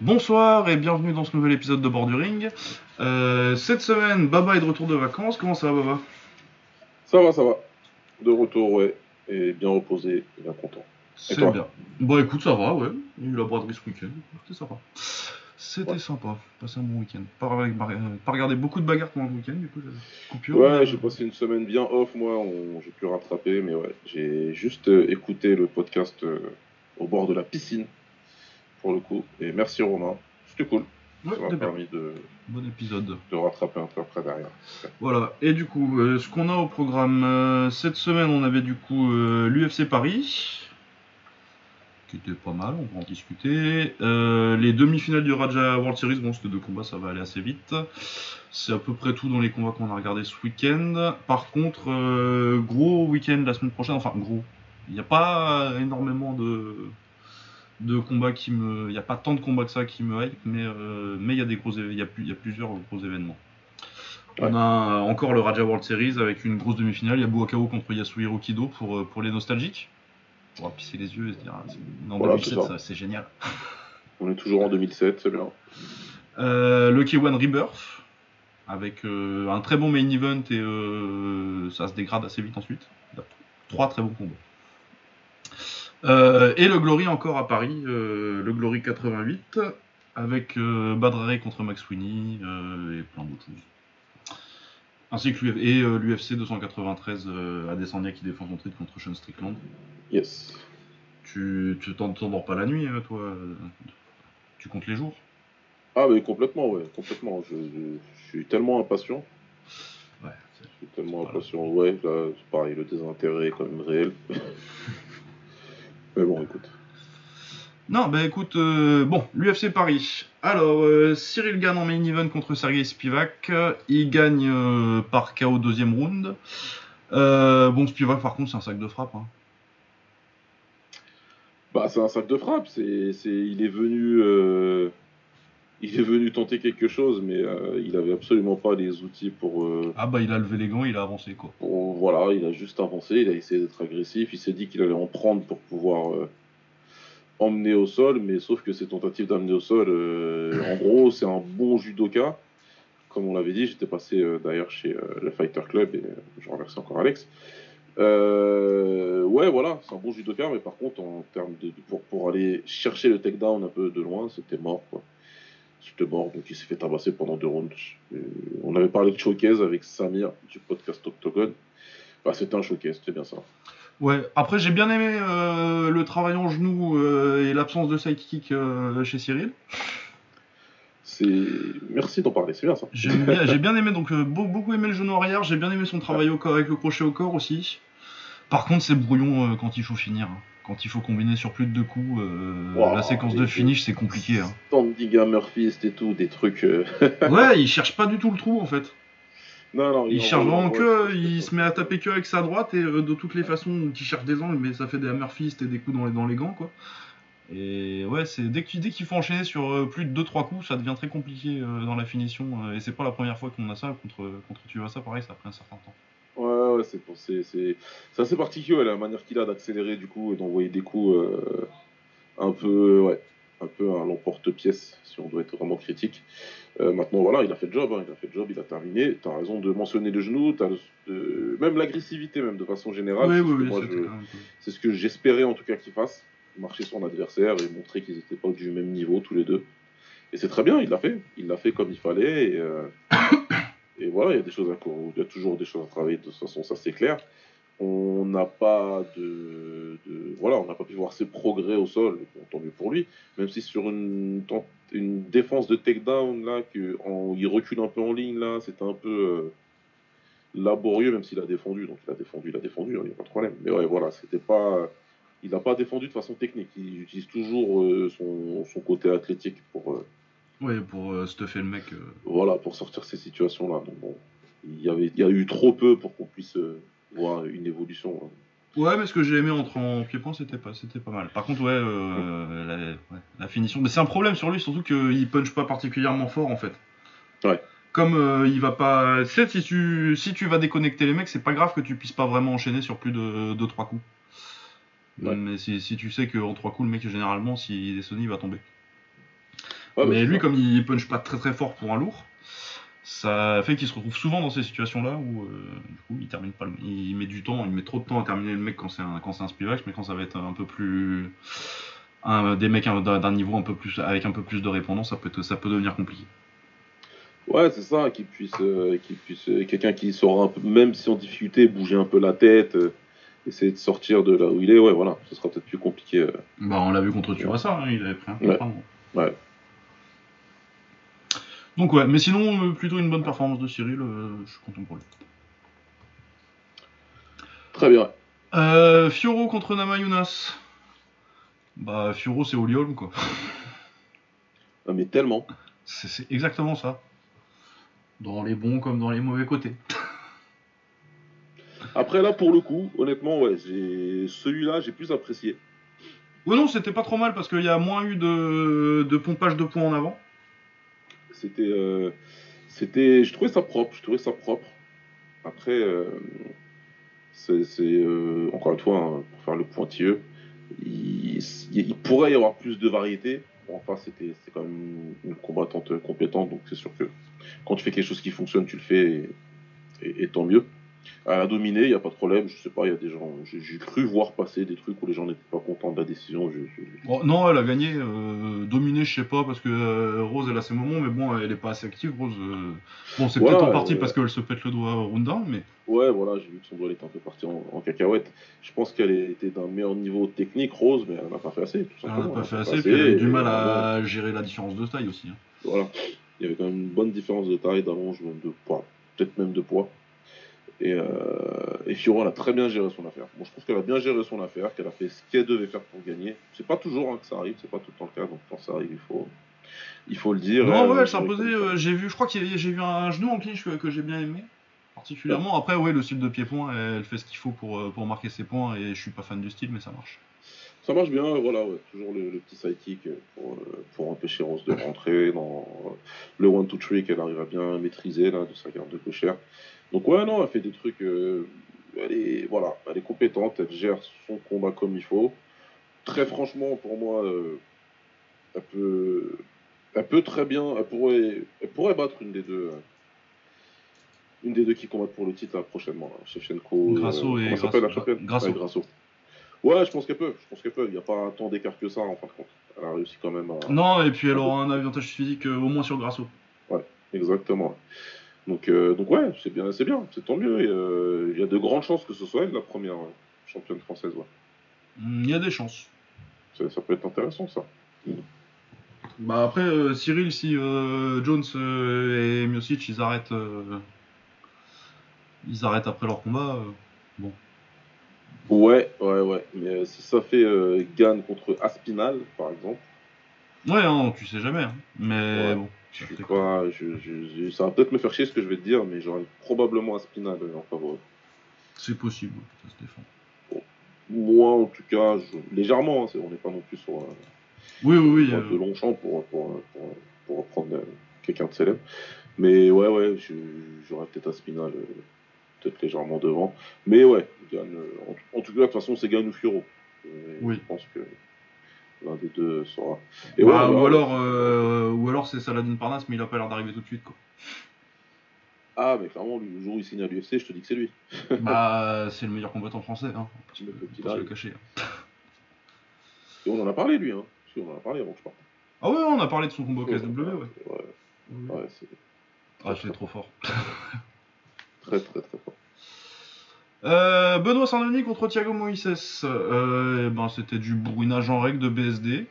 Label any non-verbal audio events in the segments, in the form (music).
Bonsoir et bienvenue dans ce nouvel épisode de Borduring. Euh, cette semaine, Baba est de retour de vacances. Comment ça va, Baba? Ça va, ça va. De retour, ouais. Et bien reposé, et bien content. C'est bien. Bon, écoute, ça va, ouais. Il y a eu la braderie ce week-end. C'était sympa. C'était sympa. Passer un bon week-end. Pas, pas regarder beaucoup de bagarres pendant le week-end, du coup, coupure. Ouais, j'ai passé une semaine bien off, moi. on- J'ai pu rattraper, mais ouais. J'ai juste euh, écouté le podcast euh, au bord de la piscine, pour le coup. Et merci Romain. C'était cool. Ouais, Ça m'a permis de, Bon épisode. de rattraper un peu après derrière. Voilà, et du coup, euh, ce qu'on a au programme euh, cette semaine, on avait du coup euh, l'UFC Paris, qui était pas mal, on va en discuter. Les demi-finales du Raja World Series, bon, c'était deux combats, ça va aller assez vite. C'est à peu près tout dans les combats qu'on a regardé ce week-end. Par contre, gros week-end la semaine prochaine, enfin gros, il n'y a pas énormément de de combats qui me, il n'y a pas tant de combats que ça qui me hype, mais euh, mais il y a des gros, il y a, y a plusieurs gros événements. On a encore le Raja World Series avec une grosse demi-finale. Il y a Buakao contre Yasuhiro Kido pour, euh, pour les nostalgiques. Pour avoir pissé les yeux et se dire, ah, Voilà, 2007, c'est génial. On est toujours en 2007, c'est bien. Euh, le K1 Rebirth avec euh, un très bon main event et ça se dégrade assez vite ensuite. Trois très bons combats. Euh, et le Glory encore à Paris, euh, le Glory 88 avec euh, Badrare contre Max Sweeney euh, et plein d'autres choses. Ainsi que l'UFC 293 euh, Adesanya qui défend son titre contre Sean Strickland. Yes. Tu tu t'en- t'endors pas la nuit, toi Tu comptes les jours Ah, mais complètement, ouais, complètement. Je, je- je suis tellement impatient. Ouais. Je suis tellement impatient. Ouais, là, c'est pareil, le désintérêt est quand même réel. (laughs) mais bon, écoute. Non, bah écoute, euh, bon, l'UFC Paris. Alors, euh, Cyril gagne en main event contre Sergei Spivak. Il gagne euh, par KO deuxième round. Euh, bon, Spivak, par contre, c'est un sac de frappe. hein. Bah, c'est un sac de frappe. C'est, c'est, il est venu, euh, il est venu tenter quelque chose, mais euh, il avait absolument pas les outils pour, euh, Ah bah, il a levé les gants, il a avancé, quoi. pour- voilà, il a juste avancé. Il a essayé d'être agressif. Il s'est dit qu'il allait en prendre pour pouvoir euh, emmener au sol, mais sauf que ces tentatives d'amener au sol, en gros, c'est un bon judoka. Comme on l'avait dit, j'étais passé d'ailleurs chez le Fighter Club et je remercie encore Alex. Ouais, voilà, c'est un bon judoka, mais par contre, en termes de, de- pour, pour aller chercher le takedown un peu de loin, c'était mort, quoi. C'était mort, donc il s'est fait tabasser pendant deux rounds. On avait parlé de showcase avec Samir du podcast Octogone. Bah, c'était un showcase, c'était bien ça. Ouais, après, j'ai bien aimé euh, le travail en genou euh, et l'absence de sidekick euh, chez Cyril. C'est... Merci d'en parler, c'est bien ça. Bien- J'ai bien aimé, donc, euh, beau- beaucoup aimé le genou arrière. J'ai bien aimé son travail au corps avec le crochet au corps aussi. Par contre, c'est brouillon quand il faut finir. hein. Quand il faut combiner sur plus de deux coups, euh, Wow, la séquence de finish, c'est compliqué. hein. Standing Hammer Fist et tout, des trucs. euh, (laughs) Ouais, il cherche pas du tout le trou en fait. non, non, Il en cherche vrai, vraiment en que, il se met à taper que avec sa droite et euh, de toutes les façons, il cherche des angles, mais ça fait des fist et des coups dans les, dans les gants quoi. Et ouais, c'est dès qu'il faut enchaîner sur plus de 2-3 coups, ça devient très compliqué dans la finition. et c'est pas la première fois qu'on a ça contre contre ça pareil, ça a pris un certain temps. Ouais, c'est, assez particulier la manière qu'il a d'accélérer du coup et d'envoyer des coups euh, un peu, ouais, un peu à l'emporte-pièce si on doit être vraiment critique. Euh, maintenant, voilà, il a fait le job, hein, il a fait le job, il a terminé. T'as raison de mentionner le genou, le- même l'agressivité, même de façon générale. c'est ce que j'espérais en tout cas qu'il fasse, marcher son adversaire et montrer qu'ils n'étaient pas du même niveau tous les deux. Et c'est très bien, il l'a fait, il l'a fait comme il fallait. Et, euh, et voilà, il y a des choses à il y a toujours des choses à travailler de toute façon, ça c'est clair. On n'a pas de, voilà, on n'a pas pu voir ses progrès au sol, tant mieux pour lui. Même si sur une, défense de takedown là, que il recule un peu en ligne là, c'était un peu euh, laborieux, même s'il a défendu. Donc il a défendu, il a défendu, il n'y a pas de problème. Mais ouais, voilà, c'était pas. Il n'a pas défendu de façon technique. Il utilise toujours euh, son, son côté athlétique pour, euh, Ouais, pour euh, stuffer le mec. euh, voilà, pour sortir ces situations-là. Donc bon, il y, avait, il y a eu trop peu pour qu'on puisse euh, voir une évolution. hein. Ouais, mais ce que j'ai aimé entre en pied-point, c'était pas, c'était pas mal. Par contre, ouais, euh, la, ouais, la finition. Mais c'est un problème sur lui, surtout qu'il punch pas particulièrement fort en fait. Ouais. Comme euh, il va pas. Tu sais, si tu, si tu vas déconnecter les mecs, c'est pas grave que tu puisses pas vraiment enchaîner sur plus de 2-3 coups. Ouais. Mais si, si tu sais qu'en 3 coups, le mec, généralement, s'il est sonné, il va tomber. Ouais, bah, mais lui, ça. comme il punch pas très très fort pour un lourd, ça fait qu'il se retrouve souvent dans ces situations-là où euh, du coup il termine pas le... Il met du temps, il met trop de temps à terminer le mec quand c'est un, quand c'est un Spivak, mais quand ça va être un peu plus. un- des mecs d'un niveau un peu plus avec un peu plus de répondance, ça peut, ça peut devenir compliqué. Ouais, c'est ça, qu'il puisse, euh, qu'il puisse, euh, quelqu'un qui saura un peu, même si en difficulté, bouger un peu la tête, euh, essayer de sortir de là où il est, ouais, voilà, ce sera peut-être plus compliqué. Bah, on l'a vu contre Turasa, hein, il avait pris un coup Ouais. Ouais. Donc ouais, mais sinon euh, plutôt une bonne performance de Cyril, euh, je suis content pour lui. Très bien. Euh, Fioro contre Namayunas. Bah Fioro c'est Oliolm quoi. Ah, mais tellement. C'est exactement ça. Dans les bons comme dans les mauvais côtés. Après, là, pour le coup, honnêtement, ouais, celui-là, j'ai plus apprécié. Ouais non, c'était pas trop mal parce qu'il y a moins eu de, de pompage de points en avant. C'était, euh, c'était, je trouvais ça propre, je trouvais ça propre. Après, euh, c'est, euh, encore une fois, hein, pour faire le pointilleux, il, pourrait y avoir plus de variété. Enfin, c'était, c'est quand même une combattante compétente, donc c'est sûr que quand tu fais quelque chose qui fonctionne, tu le fais, et tant mieux. Elle a dominé, il n'y a pas de problème. Je sais pas, il y a des gens, j'ai, cru voir passer des trucs où les gens n'étaient pas contents de la décision. Je, je- Bon, non, elle a gagné, euh, dominé, je sais pas, parce que euh, Rose elle a ses moments, mais bon, elle est pas assez active, Rose. euh. Bon, c'est Voilà, peut-être en partie parce qu'elle se pète le doigt down, mais Ouais, voilà, j'ai vu que son doigt était un peu parti en, en cacahuète. Je pense qu'elle était d'un meilleur niveau technique, Rose, mais elle n'a pas fait assez, tout elle en simplement. a pas fait n'a assez, puis elle a eu du mal à gérer la différence de taille aussi. hein. Voilà, il y avait quand même une bonne différence de taille, d'allonge, même de poids, peut-être même de poids. Et, euh, et Fiora, elle a très bien géré son affaire. Moi, je trouve qu'elle a bien géré son affaire, qu'elle a fait ce qu'elle devait faire pour gagner. C'est pas toujours hein, que ça arrive, c'est pas tout le temps le cas, donc quand ça arrive, il faut, il faut le dire. Non, Et ouais, elle s'est imposée. euh, j'ai vu, je crois qu'il y a- j'ai vu un genou en clinch que, que j'ai bien aimé, particulièrement. Après, ouais, le style de pied-point, elle fait ce qu'il faut pour, euh, pour marquer ses points, et je suis pas fan du style, mais ça marche. Ça marche bien, voilà, ouais, toujours le, le petit sidekick pour, euh, pour empêcher Rose de rentrer dans euh, le one two three qu'elle arrive à bien maîtriser là, de sa garde de cochère. Donc ouais, non, elle fait des trucs, euh, elle est voilà, elle est compétente, elle gère son combat comme il faut. Très franchement, pour moi, euh, elle peut, elle peut très bien, elle pourrait, elle pourrait battre une des deux. euh, une des deux qui combattent pour le titre là, prochainement, là, Shevchenko. Grasso et la Grasso. Grasso. Ouais, Grasso. Ouais, je pense qu'elle peut. Je pense qu'elle peut. Il n'y a pas tant d'écart que ça en fin de compte. Elle a réussi quand même à. Non, et puis elle aura un avantage physique euh, au moins sur Grasso. Exactement. Donc, euh, donc ouais, c'est bien, c'est bien, c'est tant mieux. Et, euh, Il y a de grandes chances que ce soit elle la première euh, championne française. Ouais. Il y a des chances. Ça, ça peut être intéressant ça. Bah après, euh, Cyril, si euh, Jones euh, et Miocic, ils arrêtent, ils arrêtent après leur combat, euh, Ouais, ouais, ouais. Mais si ça fait Gann contre Aspinal, par exemple, ouais, hein, tu sais jamais. hein. Mais Ouais. bon, je fait pas, je, je- je- ça va peut-être me faire chier ce que je vais te dire, mais j'aurais probablement Aspinal euh, en favori. c'est possible, ça se défend. Moi, en tout cas, légèrement. hein, c'est- on n'est pas non plus sur. euh, Oui, oui, oui. de euh, Longchamp pour, pour, pour, pour reprendre euh, quelqu'un de célèbre. Mais ouais, ouais, j'aurais peut-être Aspinal euh, peut-être légèrement devant. Mais ouais, euh, en, en tout cas, de toute façon, c'est Gann ou Fioro. Euh, Oui. Je pense que l'un des deux sera. Et bah, ouais, ou ouais, alors, euh, ou alors c'est Saladin Parnasse, mais il a pas l'air d'arriver tout de suite, quoi. Ah, mais clairement, le jour où il signe à l'UFC, je te dis que c'est lui. (laughs) bah, c'est le meilleur combattant français, hein. (laughs) Pas le cacher. hein. Et on en a parlé, lui. Hein. Si, on en a parlé avant que je parte. Ah ouais, on a parlé de son combat au KSW, ouais. Ouais, ouais, c'est Ah, c'est trop fort. très, très, très fort. Euh, Benoît Saint-Denis contre Thiago Moises. Euh, eh ben, c'était du bourrinage en règle de BSD.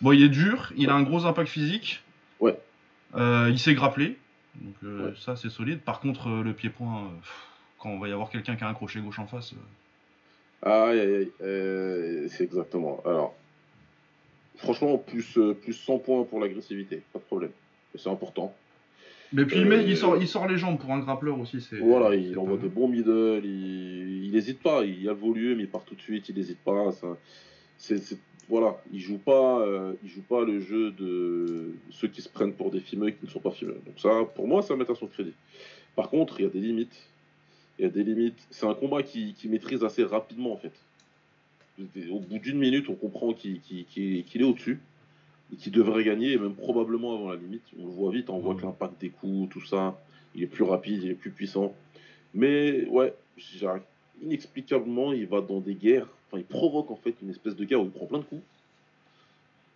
Bon, il est dur, il a un gros impact physique. Ouais. Euh, il sait grappler. Donc, Ouais. ça, c'est solide. Par contre, le pied-point, quand on va y avoir quelqu'un qui a un crochet gauche en face. euh, Aïe, aïe, aïe. C'est exactement. Alors, franchement, plus, plus 100 points pour l'agressivité, pas de problème. Et C'est important. Mais puis, Euh, il sort, il sort les jambes pour un grappleur aussi. c'est- Voilà, il envoie des bons middle, il n'hésite pas, il y a le volume, il part tout de suite, il n'hésite pas. ça- c'est, c'est- voilà, il joue pas, euh, il joue pas le jeu de ceux qui se prennent pour des fimeux et qui ne sont pas fimeux. Donc ça, pour moi, ça met à son crédit. Par contre, il y a des limites. Il y a des limites. C'est un combat qui, qui maîtrise assez rapidement en fait. Au bout d'une minute, on comprend qu'il, qu'il- qu'il- qu'il est au-dessus. Et qui devrait gagner, et même probablement avant la limite. On le voit vite, on voit que l'impact des coups, tout ça, il est plus rapide, il est plus puissant. Mais ouais, inexplicablement, il va dans des guerres, enfin, il provoque en fait une espèce de guerre où il prend plein de coups.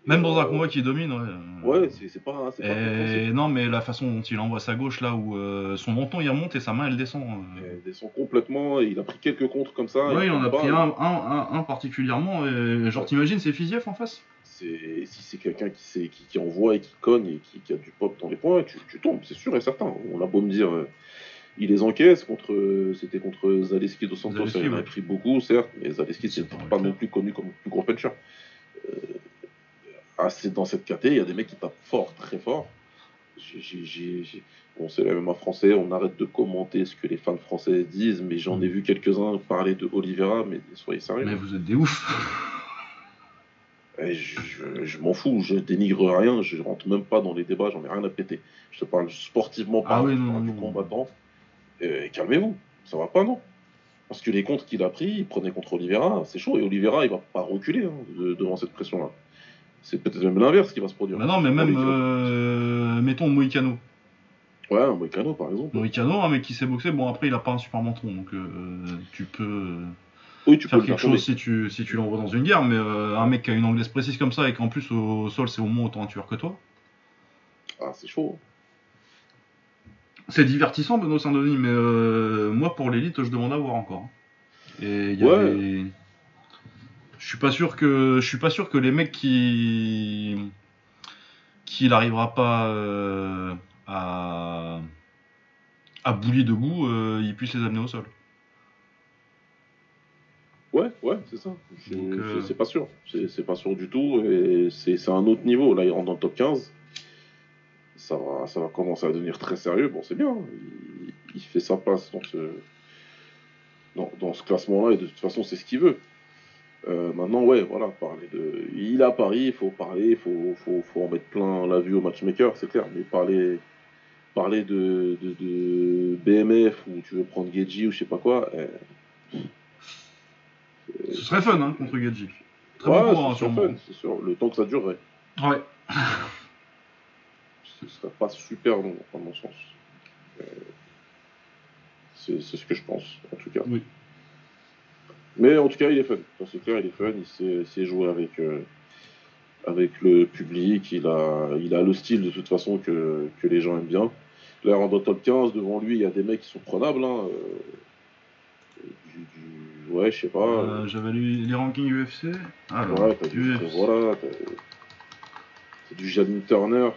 Même dans un euh, combat qui domine, ouais. Ouais, c'est pas. Et non, mais la façon dont il envoie sa gauche, là où euh, son menton il remonte et sa main elle descend. Euh. Elle descend complètement, il a pris quelques contres comme ça. Ouais, il en a pris un, un, un, particulièrement, et genre t'imagines, c'est Fiziev en face? Si c'est quelqu'un qui, qui, qui, envoie et qui cogne et qui, qui, a du pop dans les points, tu, tu tombes, c'est sûr et certain. On a beau me dire. il les encaisse contre, c'était contre Zaleski dos Santos, il a pris beaucoup, certes, mais Zaleski c'est pas non plus connu comme le plus gros puncher. Euh, ah, c'est dans cette caté, il y a des mecs qui tapent fort, très fort. Bon, c'est la même en français, on arrête de commenter ce que les fans français disent, mais j'en ai vu quelques-uns parler de Oliveira, mais soyez sérieux. Mais vous êtes des ouf je, m'en fous, je dénigre rien, je rentre même pas dans les débats, j'en ai rien à péter. Je te parle sportivement ah du combattant. Et, calmez-vous, ça va pas, non Parce que les comptes qu'il a pris, il prenait contre Oliveira, c'est chaud, et Oliveira, il va pas reculer hein, devant cette pression-là. C'est peut-être même l'inverse qui va se produire. Bah non, mais même, euh, mettons Moïcano. Ouais, Moïcano par exemple. Moïcano, un mec qui sait boxer, bon après il a pas un super menton, donc euh, tu peux. Oui, tu faire peux quelque chose si tu, si tu l'envoies dans une guerre, mais euh, un mec qui a une anglaise précise comme ça et qu'en plus au, sol c'est au moins autant un tueur que toi. Ah, c'est chaud. C'est divertissant, Benoît Saint-Denis, mais moi pour l'élite, je demande à voir encore. Et il y ouais. Je suis pas sûr que je suis pas sûr que les mecs qui qui n'arrivera pas euh, à à debout, euh, ils puissent les amener au sol. Ouais, ouais, c'est ça. Euh, c'est pas sûr. C'est pas sûr du tout. Et c'est un autre niveau. Là, il rentre dans le top 15. Ça va, ça va commencer à devenir très sérieux. Bon, c'est bien. Il, fait sa place dans ce, dans, dans ce classement-là. Et de toute façon, c'est ce qu'il veut. Euh, maintenant, ouais, voilà, parler de. Il a Paris, il faut parler, il faut, faut, faut, en mettre plein la vue au matchmaker, c'est clair, mais parler, parler de, de, BMF ou tu veux prendre Geji ou je sais pas quoi. Eh, Ce serait fun, hein, contre Geji. Très ouais, bon c'est fun, c'est sûr, le temps que ça durerait. Ouais. Ce serait pas super long, à mon sens. Euh, c'est ce que je pense, en tout cas. Oui. Mais en tout cas, il est fun. C'est clair, il est fun. Il sait, jouer avec, euh, avec le public. Il a, il a le style de toute façon que, que les gens aiment bien. Là, en top 15, devant lui, il y a des mecs qui sont prenables. Hein. Euh, du, ouais, je sais pas. Euh, j'avais lu les rankings UFC. Alors, ouais, t'as du, voilà, c'est du Janine Turner.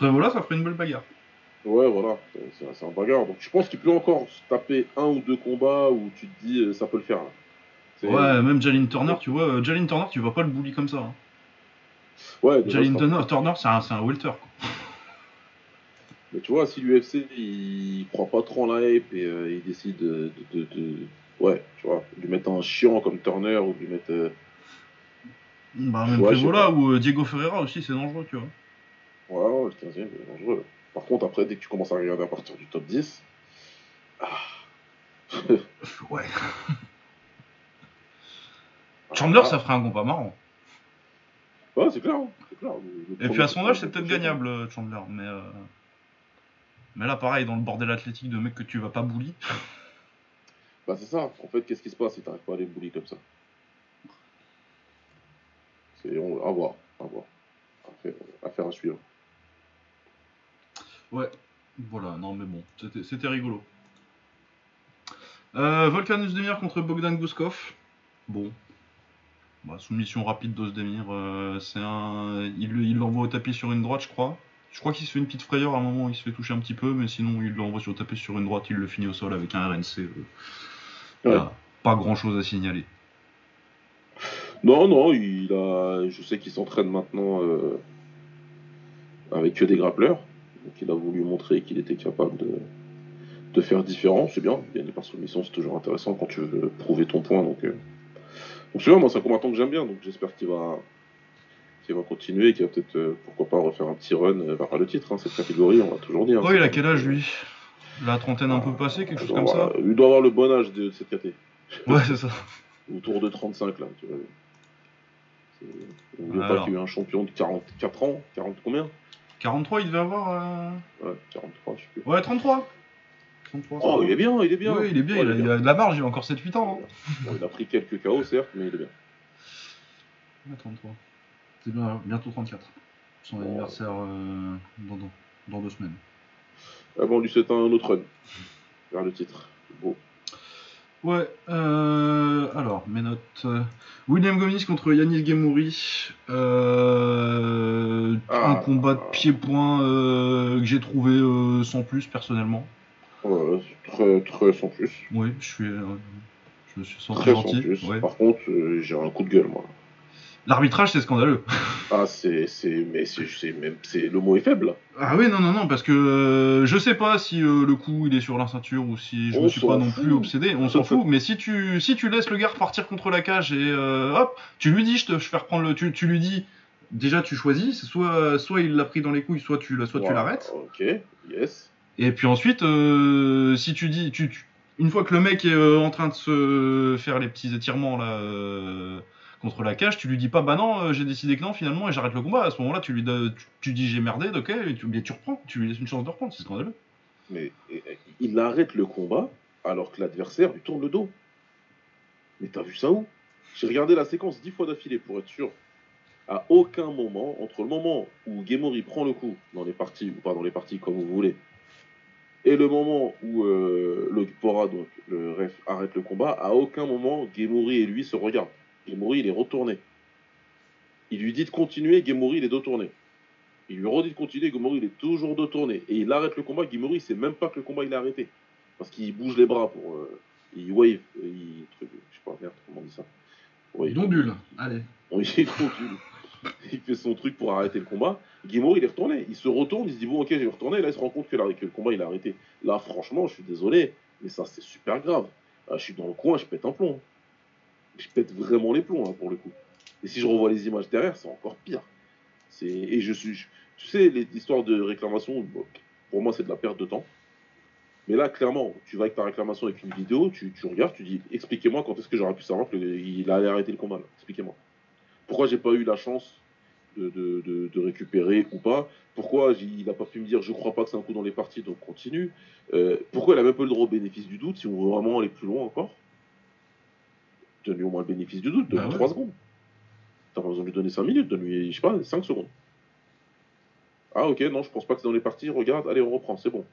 Voilà, ça ferait une belle bagarre. Ouais, voilà, c'est un bagarre. Donc je pense qu'il peut encore taper un ou deux combats où tu te dis euh, ça peut le faire. Ouais, même Jalin Turner, tu vois, euh, Jalin Turner, tu vas pas le bully comme ça. Hein. Ouais, Jalin Turner, Turner c'est un, un welter. Quoi. Mais tu vois, si l'UFC il croit pas trop en la hype et euh, il décide de, de, de, Ouais, tu vois, lui mettre un chiant comme Turner ou lui mettre. Bah, même ouais, Prévola ou Diego Ferreira aussi, c'est dangereux, tu vois. Ouais, le 15 ème c'est dangereux. Par contre, après, dès que tu commences à regarder à partir du top 10, ah. (laughs) ouais. Chandler, ça ferait un combat marrant. Ouais, c'est clair. Hein, Et puis à son âge, c'est peut-être gagnable, euh, Chandler. Mais, euh, mais là, pareil, dans le bordel athlétique de mec que tu vas pas bully. (laughs) Bah, c'est ça. En fait, qu'est-ce qui se passe si t'arrives pas à les bully comme ça? C'est à voir. À voir. Affaire à suivre. Ouais, voilà, non mais bon, c'était rigolo. Euh, Volkanus Demir contre Bogdan Guskov. Bon. Bah, soumission rapide d'Ozdemir. Euh, c'est un... Il l'envoie au tapis sur une droite, je crois. Je crois qu'il se fait une petite frayeur à un moment, il se fait toucher un petit peu, mais sinon il l'envoie sur le tapis sur une droite, il le finit au sol avec un RNC. Euh. Pas grand chose à signaler. Non, non, il a... je sais qu'il s'entraîne maintenant euh, avec que des grappleurs. Donc il a voulu montrer qu'il était capable de, faire différent, c'est bien. Gagner par soumission, c'est toujours intéressant quand tu veux prouver ton point. Donc, euh. donc c'est moi c'est un combattant que j'aime bien, donc j'espère qu'il va, qu'il va continuer et qu'il va peut-être, euh, pourquoi pas, refaire un petit run vers le titre, hein, cette catégorie, on va toujours dire. Hein, il a quel âge lui? La trentaine un peu passée, quelque chose comme ça Il doit avoir le bon âge de, cette catégorie. Ouais, c'est ça. (laughs) Autour de 35 là, tu vois. N'oublions pas qu'il y a eu un champion de 44 ans, 40 combien? 43, il devait avoir. euh, Ouais, 43, je sais plus. Ouais, 33. 33 Oh, il est bien, il est bien. Oui, il est bien, Ouais, il, a, il a de la marge, il a encore 7-8 ans. hein. Bon, il a pris quelques KO, certes, mais il est bien. Ouais, 33. C'est bien, bientôt 34. Son Oh. anniversaire euh, dans, dans, dans deux semaines. Bon, lui, c'est un autre run. Vers le titre. Ouais, euh, alors, mes notes. William Gomis contre Yanis Gemouri. Euh, Ah. Un combat de pied-point euh, que j'ai trouvé euh, sans plus, personnellement. Très, très sans plus. Oui, je suis, je me suis senti Très sans gentil. ouais. Par contre, j'ai un coup de gueule, moi. L'arbitrage, c'est scandaleux. (laughs) Ah, c'est. c'est mais c'est c'est même. c'est Le mot est faible. Ah oui, non, non, non, parce que euh, je sais pas si euh, le coup il est sur la ceinture ou si je On me suis pas non fout. plus obsédé, on En s'en fout, mais si tu, si tu laisses le gars repartir contre la cage et euh, hop, tu lui dis, je te je fais reprendre le. Tu, tu lui dis, déjà tu choisis, c'est soit, soit il l'a pris dans les couilles, soit tu, la- soit tu l'arrêtes. Ok, yes. Et puis ensuite, euh, si tu dis, tu, tu- une fois que le mec est en train de se faire les petits étirements là contre la cage, tu lui dis pas bah non, euh, j'ai décidé que non finalement et j'arrête le combat. À ce moment-là, tu lui dis j'ai merdé, ok, et tu, tu reprends, tu lui laisses une chance de reprendre, c'est scandaleux. Mais il arrête le combat alors que l'adversaire lui tourne le dos. Mais t'as vu ça où? J'ai regardé la séquence dix fois d'affilée pour être sûr. À aucun moment, entre le moment où Gemori prend le coup dans les parties, ou pas dans les parties comme vous voulez, et le moment où euh, donc le ref, arrête le combat, à aucun moment Gemori et lui se regardent. Gemori, il est retourné. Il lui dit de continuer, Gemori, il est dos tourné. Il lui redit de continuer, Gemori, il est toujours dos tourné. Et il arrête le combat, Gemori, il sait même pas que le combat, il est arrêté. Parce qu'il bouge les bras pour... euh, il wave, euh, il... truc, Je sais pas, merde, comment on dit ça Ouais, Dondule, allez. on y est continue. Il fait son truc pour arrêter le combat. Guimau, il est retourné. Il se retourne, il se dit bon, ok, je vais retourner. Là, il se rend compte que, la- que le combat, il a arrêté. Là, franchement, je suis désolé, mais ça, c'est super grave. Là, je suis dans le coin, je pète un plomb. Je pète vraiment les plombs, hein, pour le coup. Et si je revois les images derrière, c'est encore pire. Et je suis. Tu sais, les histoires de réclamation, pour moi, c'est de la perte de temps. Mais là, clairement, tu vas avec ta réclamation avec une vidéo, tu, regardes, tu dis expliquez-moi quand est-ce que j'aurais pu savoir qu'il allait arrêter le combat. là. Expliquez-moi. Pourquoi j'ai pas eu la chance de, récupérer ou pas? Pourquoi il n'a pas pu me dire je crois pas que c'est un coup dans les parties, donc continue? Euh, Pourquoi il a même pas le droit au bénéfice du doute si on veut vraiment aller plus loin encore? Donne-lui au moins le bénéfice du doute, donne-lui Bah ouais. 3 secondes. T'as pas besoin de lui donner 5 minutes, donne-lui, je sais pas, 5 secondes. Ah ok, non, je pense pas que c'est dans les parties, regarde, allez, on reprend, c'est bon.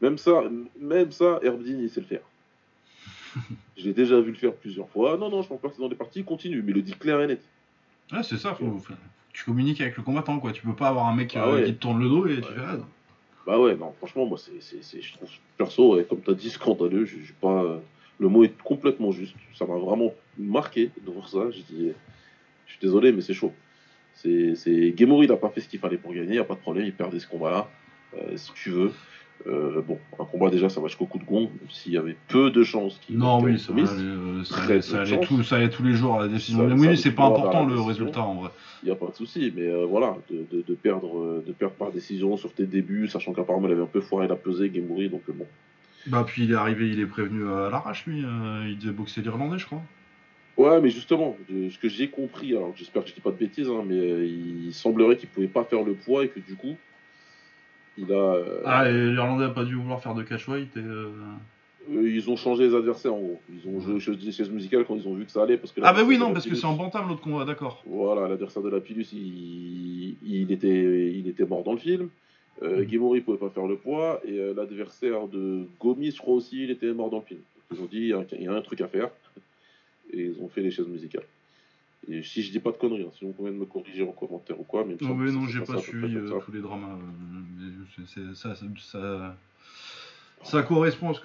Même ça, même ça, Herbdin, il sait le faire. (laughs) Je l'ai déjà vu le faire plusieurs fois. Non, non, je pense pas que c'est dans les parties, continue, mais il le dit clair et net. Ouais, c'est ça, faut, faut- tu communiques avec le combattant, quoi. Tu peux pas avoir un mec Ah euh, qui te tourne le dos et tu fais ah. Bah ouais, non, franchement, moi, c'est, je trouve perso, ouais, comme tu as dit, scandaleux. Je, je pas, euh, le mot est complètement juste. Ça m'a vraiment marqué de voir ça. Je dis, je suis désolé, mais c'est chaud. C'est, c'est... Gemori, il n'a pas fait ce qu'il fallait pour gagner, il n'y a pas de problème, il perdait ce combat-là. Euh, si tu veux. Euh, bon, un combat déjà, ça va jusqu'au coup de gong, s'il y avait peu de chances qu'il Non, oui, ça, allait, euh, ça, allait, ça de allait tout, ça allait tous les jours à la décision. Ça- Mais ça oui, c'est pas important le résultat en vrai. Il n'y a pas de souci, mais euh, voilà, de, de, de perdre, de perdre par décision sur tes débuts, sachant qu'apparemment il avait un peu foiré la pesée, Gemori, donc bon. Bah, puis il est arrivé, il est prévenu à l'arrache, lui. euh, il devait boxer l'Irlandais, je crois. Ouais, mais justement, de ce que j'ai compris, alors j'espère que je dis pas de bêtises, hein, mais euh, il semblerait qu'il pouvait pas faire le poids et que du coup, il a. euh, Ah, et l'Irlandais a pas dû vouloir faire de catch weight et. euh, ils ont changé les adversaires en gros. Ils ont joué chez des chaises musicales quand ils ont vu que ça allait. Parce que Ah, bah oui, non, parce que c'est en bantam l'autre combat, d'accord. Voilà, l'adversaire de la Pilus, il, il, était, il était mort dans le film. Euh, Mhm. Gemori pouvait pas faire le poids et euh, l'adversaire de Gomis, je crois aussi, il était mort dans le. Donc, ils ont dit il y a un- il y a un truc à faire (laughs) et ils ont fait les chaises musicales. Et si je dis pas de conneries, hein, sinon vous pouvez me corriger en commentaire ou quoi. Mais semble oui, que non, j'ai pas près suivi euh, tous les dramas. euh, mais c'est- ça, ça, ça, ça correspond à ce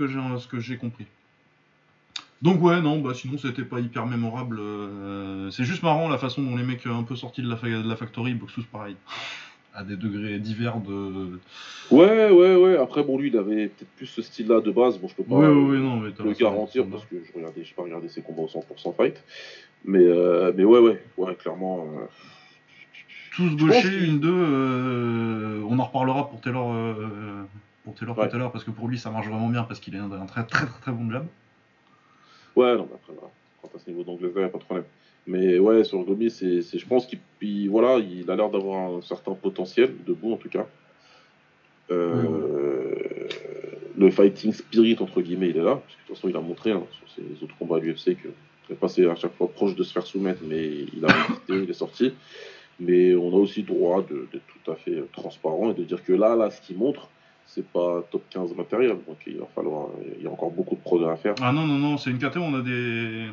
que j'ai compris. Donc ouais, non, bah sinon c'était pas hyper mémorable. euh, c'est juste marrant la façon dont les mecs un peu sortis de la, fa- de la factory pareil. À des degrés divers de... Ouais, ouais, ouais. Après, bon, lui, il avait peut-être plus ce style-là de base. Bon, je peux pas Ouais, ouais, ouais, non, mais le garantir parce que je regardais, j'ai pas regardé ses combats au 100% fight. Mais, euh, mais ouais, ouais, ouais, clairement. euh, tous gauchers, une, deux. euh, on en reparlera pour Taylor, pour Taylor Ouais. tout à l'heure, parce que pour lui ça marche vraiment bien, parce qu'il est un, un très très très très bon jab. Ouais, non, mais après, voilà. Quand à ce niveau d'anglaise, il a pas de problème. Mais ouais, sur Gomis, c'est, je pense qu'il voilà, il a l'air d'avoir un certain potentiel, debout en tout cas. Euh, le fighting spirit, entre guillemets, il est là. Parce que de toute façon, il a montré hein, sur ses autres combats à l'UFC qu'il est passé à chaque fois proche de se faire soumettre, mais il a (coughs) résisté, il est sorti. Mais on a aussi droit d'être tout à fait transparent et de dire que là, là, ce qu'il montre, c'est pas top 15 matériel. Donc il va falloir. Il y a encore beaucoup de progrès à faire. Ah non, non, non, c'est une où on a des.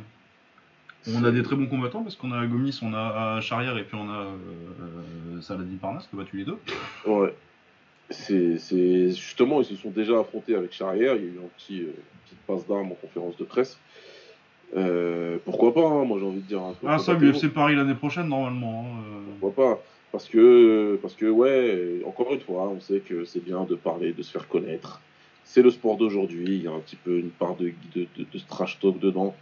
On a des très bons combattants parce qu'on a Gomis, on a Charrière et puis on a euh, Saladi Parnas qui a battu les deux. Ouais. C'est justement, ils se sont déjà affrontés avec Charrière. Il y a eu un petit, euh, petite passe d'armes en conférence de presse. Euh, pourquoi pas, hein, moi j'ai envie de dire. ah, ça, l'UFC Paris l'année prochaine, normalement. Hein, euh. Pourquoi pas parce que, parce que, ouais, encore une fois, on sait que c'est bien de parler, de se faire connaître. C'est le sport d'aujourd'hui, il y a un petit peu une part de, de, de, trash talk dedans.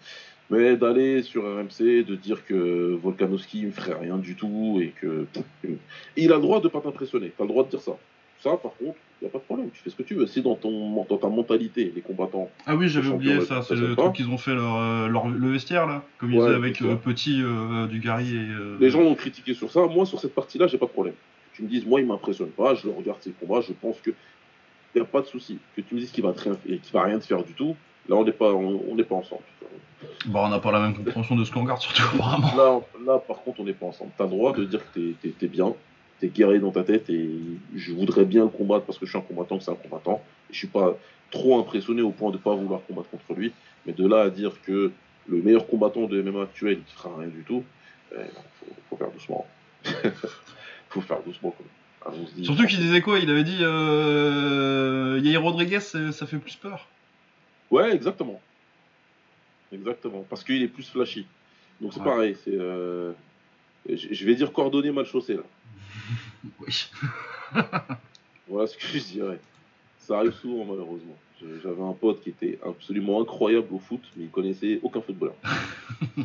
Mais d'aller sur RMC, de dire que Volkanovski ne ferait rien du tout et que. Il a le droit de pas t'impressionner, t'as le droit de dire ça. Ça, par contre, il n'y a pas de problème, tu fais ce que tu veux. Si dans, ton, dans ta mentalité, les combattants. Ah oui, j'avais oublié ça, c'est le truc qu'ils ont fait leur, euh, leur, le vestiaire, là, comme ils disaient avec euh, Petit, euh, Dugarry et. Les gens ont critiqué sur ça. Moi, sur cette partie-là, j'ai pas de problème. Tu me dises, moi, il m'impressionne pas, je le regarde ses combats, je pense que. Il n'y a pas de souci. Que tu me dises qu'il va, rien, va rien te faire du tout, là, on n'est pas, on, pas ensemble. Bah, on n'a pas la même compréhension de ce qu'on regarde, surtout, (laughs) apparemment. Là, là, par contre, on n'est pas ensemble. Tu as le droit de dire que tu es bien, t'es guéri dans ta tête et je voudrais bien le combattre parce que je suis un combattant, que c'est un combattant. Et je suis pas trop impressionné au point de pas vouloir combattre contre lui. Mais de là à dire que le meilleur combattant de MMA actuel, il fera rien du tout, il eh, faut, faire doucement. (laughs) faut faire doucement. Surtout qu'il disait quoi? Il avait dit euh, Yair Rodriguez, ça fait plus peur. Ouais, exactement. Exactement. Parce qu'il est plus flashy. Donc c'est pareil. C'est, euh, je vais dire coordonné mal chaussé là. (laughs) oui. (laughs) voilà ce que je dirais. Ça arrive souvent, malheureusement. J'avais un pote qui était absolument incroyable au foot, mais il connaissait aucun footballeur. (laughs)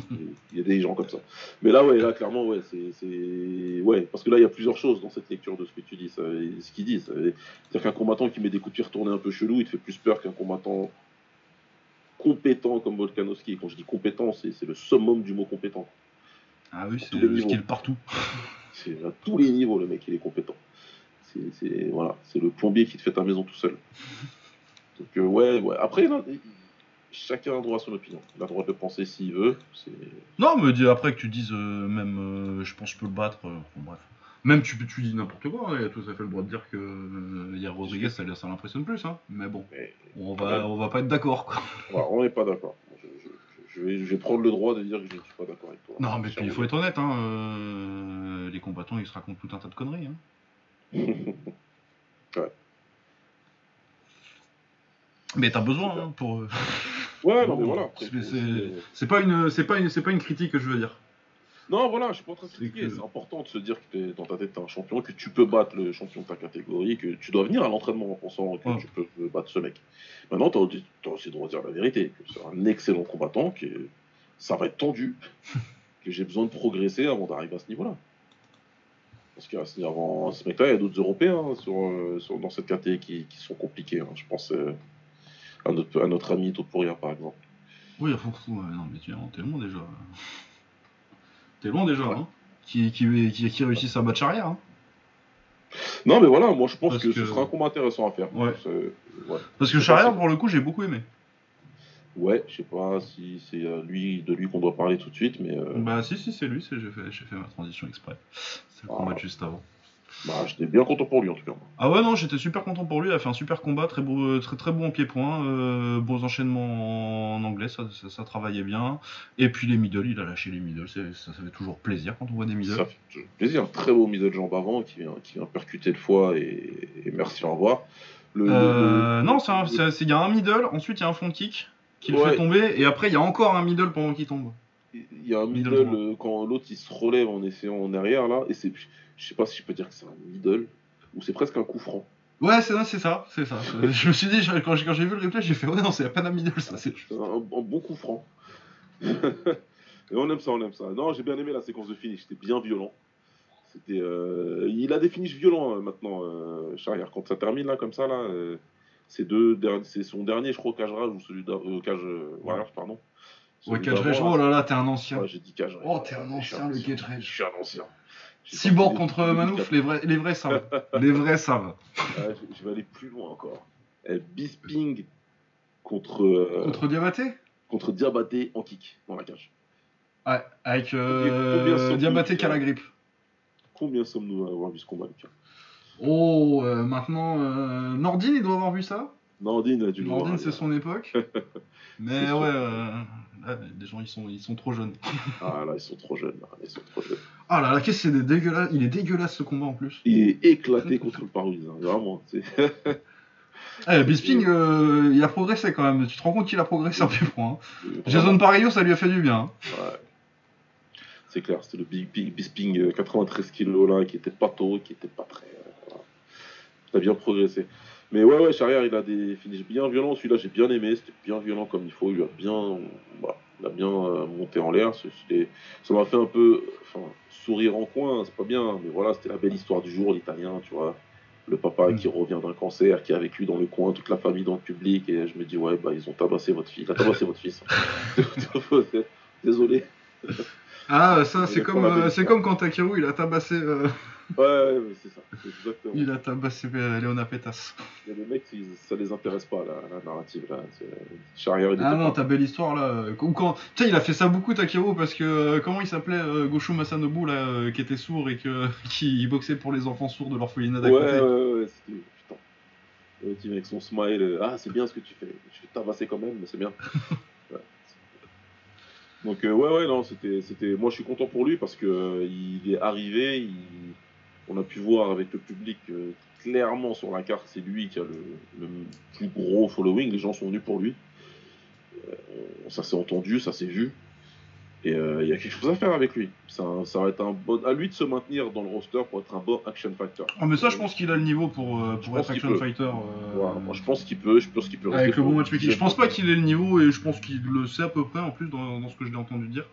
il y a des gens comme ça. Mais là, ouais, là, clairement, ouais, c'est. Ouais, parce que là, il y a plusieurs choses dans cette lecture de ce que tu dis, ce qu'il dit. C'est-à-dire qu'un combattant qui met des coups de pied retournés un peu chelou, il te fait plus peur qu'un combattant compétent comme Volkanovski. Quand je dis compétent, c'est le summum du mot compétent. Ah oui, c'est le skill partout. (laughs) C'est à tous les niveaux, le mec, il est compétent. C'est voilà, le plombier qui te fait ta maison tout seul. Donc, euh, ouais, ouais. Après, chacun a droit à son opinion. Il a le droit de penser s'il veut. Non, mais après que tu dises, euh, même, euh, je pense que je peux le battre. bref. Même tu, tu dis n'importe quoi, il a tout à fait le droit de dire que hier Rodriguez, ça, ça l'impressionne plus. Hein. Mais bon, on, va, on va pas être d'accord. on n'est pas d'accord je vais, prendre le droit de dire que je ne suis pas d'accord avec toi. Non, mais il faut être honnête, hein, euh, les combattants, ils se racontent tout un tas de conneries. Hein. (laughs) ouais. Mais t'as besoin hein, pour. Euh, ouais, non, (laughs) mais voilà. C'est pas une, c'est pas une, c'est pas une critique que je veux dire. Non, voilà, je suis pas en train de critiquer. C'est important de se dire que es, dans ta tête, t'es un champion, que tu peux battre le champion de ta catégorie, que tu dois venir à l'entraînement en pensant que tu peux battre ce mec. Maintenant, t'as as aussi le droit de dire la vérité, que c'est un excellent combattant, que ça va être tendu, (laughs) que j'ai besoin de progresser avant d'arriver à ce niveau-là. Parce qu'avant ce mec-là, il y a d'autres Européens sur, euh, sur, dans cette catégorie qui, qui, sont compliqués. Hein. Je pense euh, à, notre, à notre ami Topuria, par exemple. Oui, à fond, non, mais tu es tellement déjà. T'es loin déjà, hein qui, qui, qui, qui réussissent battre arrière. Hein non, mais voilà, moi je pense que, ce sera un combat intéressant à faire. Ouais. Parce que Charrière, pour le coup, j'ai beaucoup aimé. Ouais, je sais pas si c'est euh, lui, de lui qu'on doit parler tout de suite, mais. Euh, bah, si, si, c'est lui, j'ai fait, fait ma transition exprès. C'est le combat ah. juste avant. Bah, j'étais bien content pour lui en tout cas. Ah ouais, non, j'étais super content pour lui. Il a fait un super combat, très beau, euh, très, très beau en pied-point, euh, bons enchaînements en anglais, ça, ça, travaillait bien. Et puis les middle, il a lâché les middle. Ça, ça fait toujours plaisir quand on voit des middle. Ça fait plaisir, très beau middle jambe avant qui vient, qui vient percuter le foie et, merci, au revoir. Euh, non, il y a un middle, ensuite il y a un front kick qui le fait tomber, et après il y a encore un middle pendant qu'il tombe. Il y a un middle, quand l'autre il se relève en essayant en arrière là, et c'est je sais pas si je peux dire que c'est un middle ou c'est presque un coup franc. Ouais, c'est ça, c'est ça. (laughs) je me suis dit, quand j'ai vu le replay, j'ai fait, ouais, non, c'est pas un middle, ça. C'est un, bon coup franc. (laughs) Et on aime ça, on aime ça. Non, j'ai bien aimé la séquence de finish, c'était bien violent. C'était, euh, il a des finishes violents euh, maintenant, euh, Charrière. Quand ça termine là, comme ça, là, c'est deux, c'est son dernier, je crois, cage rage ou celui de cage warriors, pardon. Ouais, Cage oh là là, t'es un ancien. Ouais, j'ai dit Cage. Oh, t'es un ancien, le Cage Je suis un ancien. Cyborg contre Manouf, 2004. les vrais, les vrais savent. (laughs) les vrais savent. Je, vais aller plus loin encore. Eh, Bisping contre, euh, Contre Diabaté? contre Diabaté en kick dans la cage. Ouais, avec Combien euh, Diabaté qui a la grippe. Combien sommes-nous à avoir vu ce combat, Lucas Oh, euh, maintenant, euh, Nordine, il doit avoir vu ça? Nordine a dû. Nordine, c'est son époque. (laughs) Mais ouais, euh, ouais, les gens, ils sont, ils sont trop jeunes. Ah là, ils sont trop jeunes. là, Ils sont trop jeunes. Ah là là, qu'est-ce que c'est dégueulasse. Il est dégueulasse ce combat en plus. Il est éclaté contre le Parouise, hein, vraiment. (laughs) Eh, Bisping, euh, il a progressé quand même. Tu te rends compte qu'il a progressé en plus hein. Jason Parillo, ça lui a fait du bien. hein. ouais. C'est clair, c'était le Big Big Bisping euh, 93 kilos là, qui était pas tôt, qui était pas très. euh, voilà. Il a bien progressé. Mais ouais, ouais, Charrière, il a des finishes bien violents. Celui-là, j'ai bien aimé. C'était bien violent comme il faut. Il a bien, voilà, il a bien euh, monté en l'air. Ça m'a fait un peu, enfin, sourire en coin. C'est pas bien, mais voilà, c'était la belle histoire du jour, l'italien, tu vois. Le papa Mm. qui revient d'un cancer, qui a vécu dans le coin, toute la famille dans le public. Et je me dis, ouais, bah, ils ont tabassé votre fille. Il a tabassé votre fils. (laughs) Désolé. Ah, ça, c'est comme, euh, c'est comme quand Takeru, il a tabassé, euh, Ouais, ouais, c'est ça. Exactement. il a tabassé euh, Léona Pétas. Il y a des mecs, ils- ça les intéresse pas, la, la narrative. Là. Il Ah non, ta belle histoire là. quand... Tu sais, il a fait ça beaucoup Takeru parce que euh, comment il s'appelait euh, Gosho Masanobu là, euh, qui était sourd et que, (laughs) qui boxait pour les enfants sourds de l'orphelinat d'à Ouais, côté. ouais, ouais, c'était. Putain. Le type avec son smile, ah, c'est bien ce que tu fais. Je vais tabasser quand même, mais c'est bien. (laughs) Ouais. Donc, ouais, ouais, non, c'était. c'était- Moi, je suis content pour lui parce que il est arrivé, il- on a pu voir avec le public euh, clairement sur la carte, c'est lui qui a le, le plus gros following. Les gens sont venus pour lui. Euh, ça s'est entendu, ça s'est vu. Et euh, il y a quelque chose à faire avec lui. Ça, ça va être un bon. À lui de se maintenir dans le roster pour être un bon action factor. Ah, mais ça, je pense qu'il a le niveau pour, pour être action fighter. moi je pense qu'il peut, je pense qu'il peut Avec le bon matchmaking. Je pense pas qu'il ait le niveau et je pense qu'il le sait à peu près en plus dans, dans ce que je l'ai entendu dire.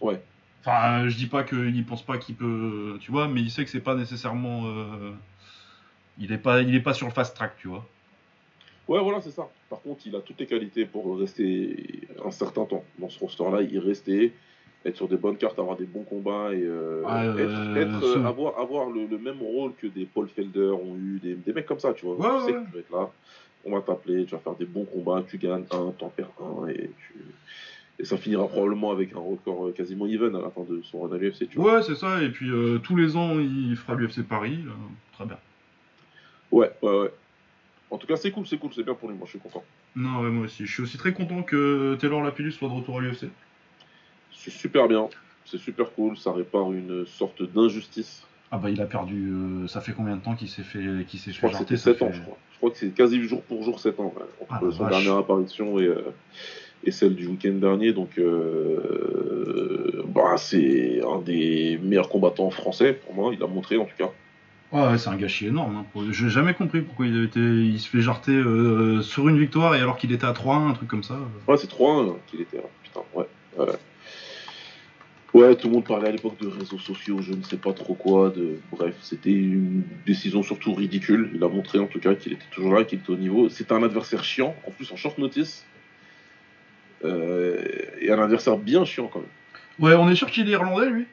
Ouais. Enfin, euh, je dis pas qu'il pense pas qu'il peut, tu vois, mais il sait que c'est pas nécessairement. euh, Il est pas, il est pas sur le fast track, tu vois. Ouais, voilà, c'est ça. Par contre, il a toutes les qualités pour rester un certain temps dans ce roster-là, y rester, être sur des bonnes cartes, avoir des bons combats et euh, Ah, être, euh, être, avoir, avoir le, le même rôle que des Paul Felder ont eu, des, des mecs comme ça, tu vois. Ouais, tu sais ouais. que tu vas être là, on va t'appeler, tu vas faire des bons combats, tu gagnes un, t'en perds un et tu. Et ça finira probablement avec un record euh, quasiment even à la fin de son run à l'UFC, tu vois. Ouais, c'est ça. Et puis euh, tous les ans, il fera l'UFC Paris. euh, très bien. Ouais, ouais, ouais. En tout cas, c'est cool, c'est cool, c'est bien pour lui, moi je suis content. Non, ouais, moi aussi. Je suis aussi très content que Taylor Lapillus soit de retour à l'UFC. C'est super bien, c'est super cool, ça répare une sorte d'injustice. Ah bah il a perdu. euh, ça fait combien de temps qu'il s'est fait, qu'il s'est Je crois que c'était ça 7 ans, je crois. Je crois que c'est quasi jour pour jour 7 ans, ouais, entre Ah, son vache. dernière apparition et, euh, et celle du week-end dernier. Donc, euh, bah, c'est un des meilleurs combattants français pour moi, il a montré en tout cas. Ouais, ouais, c'est un gâchis énorme. Hein. Pour- J'ai jamais compris pourquoi il, était... il se fait jarter euh, sur une victoire et alors qu'il était à 3-1, un truc comme ça. Ouais, c'est 3-1 qu'il était là, putain, ouais. ouais. Ouais, tout le monde parlait à l'époque de réseaux sociaux, je ne sais pas trop quoi. De... Bref, c'était une décision surtout ridicule. Il a montré en tout cas qu'il était toujours là, qu'il était au niveau. C'était un adversaire chiant, en plus en short notice. Euh, et un adversaire bien chiant quand même. Ouais, on est sûr qu'il est irlandais, lui?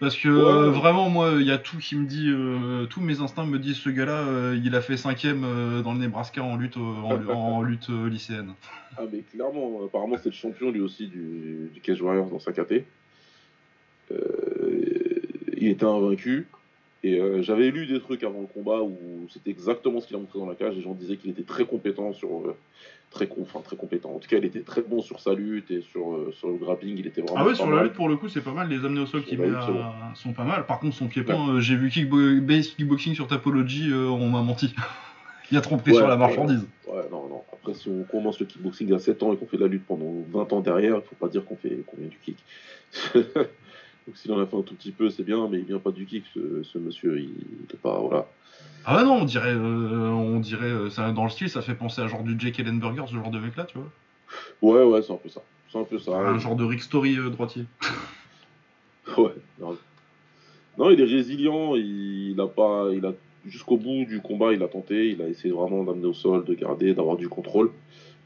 Parce que euh, Ouais. vraiment, moi, il y a tout qui me dit, euh, tous mes instincts me disent ce gars-là, euh, il a fait cinquième dans le Nebraska en lutte, en, (laughs) en lutte lycéenne. Ah, mais clairement, apparemment, c'est le champion lui aussi du, du Cage Warriors dans sa KT. Il était invaincu. Et j'avais lu des trucs avant le combat où c'était exactement ce qu'il a montré dans la cage. Les gens disaient qu'il était très compétent sur. Très, enfin, très compétent. En tout cas, il était très bon sur sa lutte et sur, euh, sur le grappling. Il était vraiment. Ah ouais, sur mal. la lutte, pour le coup, c'est pas mal. Les amener au sol met à- sont pas mal. Par contre, son pied-point, euh, j'ai vu kickbo- base kickboxing sur Tapology, euh, on m'a menti. (laughs) il a Ouais, sur la marchandise. Ouais, non, non. Après, si on commence le kickboxing à 7 ans et qu'on fait de la lutte pendant 20 ans derrière, il faut pas dire qu'on fait qu'on vient du kick. (laughs) Donc s'il en a fait un tout petit peu, c'est bien, mais il vient pas du kick, ce, ce monsieur. Il est pas. Voilà. Ah ouais, non, on dirait, euh, on dirait euh, ça, dans le style, ça fait penser à genre du Jake Ellenberger, ce genre de mec-là, tu vois. Ouais, ouais, c'est un peu ça. C'est un peu ça. un genre de Rick Story euh, droitier. (laughs) Ouais. grave. Non, il est résilient. Il a pas. Il a jusqu'au bout du combat, il a tenté. Il a essayé vraiment d'amener au sol, de garder, d'avoir du contrôle.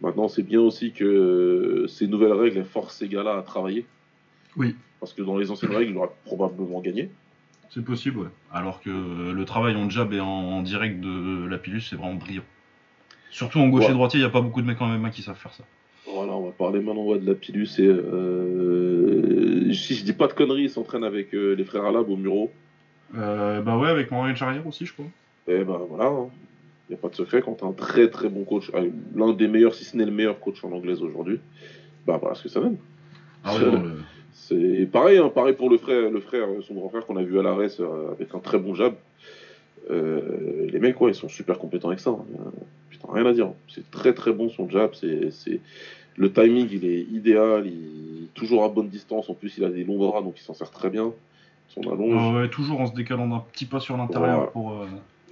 Maintenant, c'est bien aussi que euh, ces nouvelles règles forcent ces gars-là à travailler. Oui. Parce que dans les anciennes règles, il aurait probablement gagné. C'est possible, ouais. Alors que euh, le travail en jab et en, en direct de Lapillus, c'est vraiment brillant. Surtout en gauche Ouais. et droitier, il n'y a pas beaucoup de mecs en MMA qui savent faire ça. Voilà, on va parler maintenant ouais, de la Pilus. Et, euh, si je dis pas de conneries, il s'entraîne avec euh, les frères Alab au Muro. Euh, bah ouais, avec Morgan Charrière aussi, je crois. Et ben voilà, il n'y a pas de secret. Quand tu un très très bon coach, euh, l'un des meilleurs, si ce n'est le meilleur coach en anglaise aujourd'hui, bah voilà ce que ça donne. Ah ouais, (laughs) C'est pareil, hein, pareil pour le frère, le frère, son grand frère qu'on a vu à l'arrêt euh, avec un très bon jab. Euh, les mecs, ouais, ils sont super compétents avec ça. hein. Euh, putain, rien à dire. C'est très très bon son jab. C'est. Le timing, il est idéal. Il est toujours à bonne distance. En plus, il a des longs bras, donc il s'en sert très bien. Son allonge, Ah ouais, toujours en se décalant d'un petit pas sur l'intérieur pour. euh,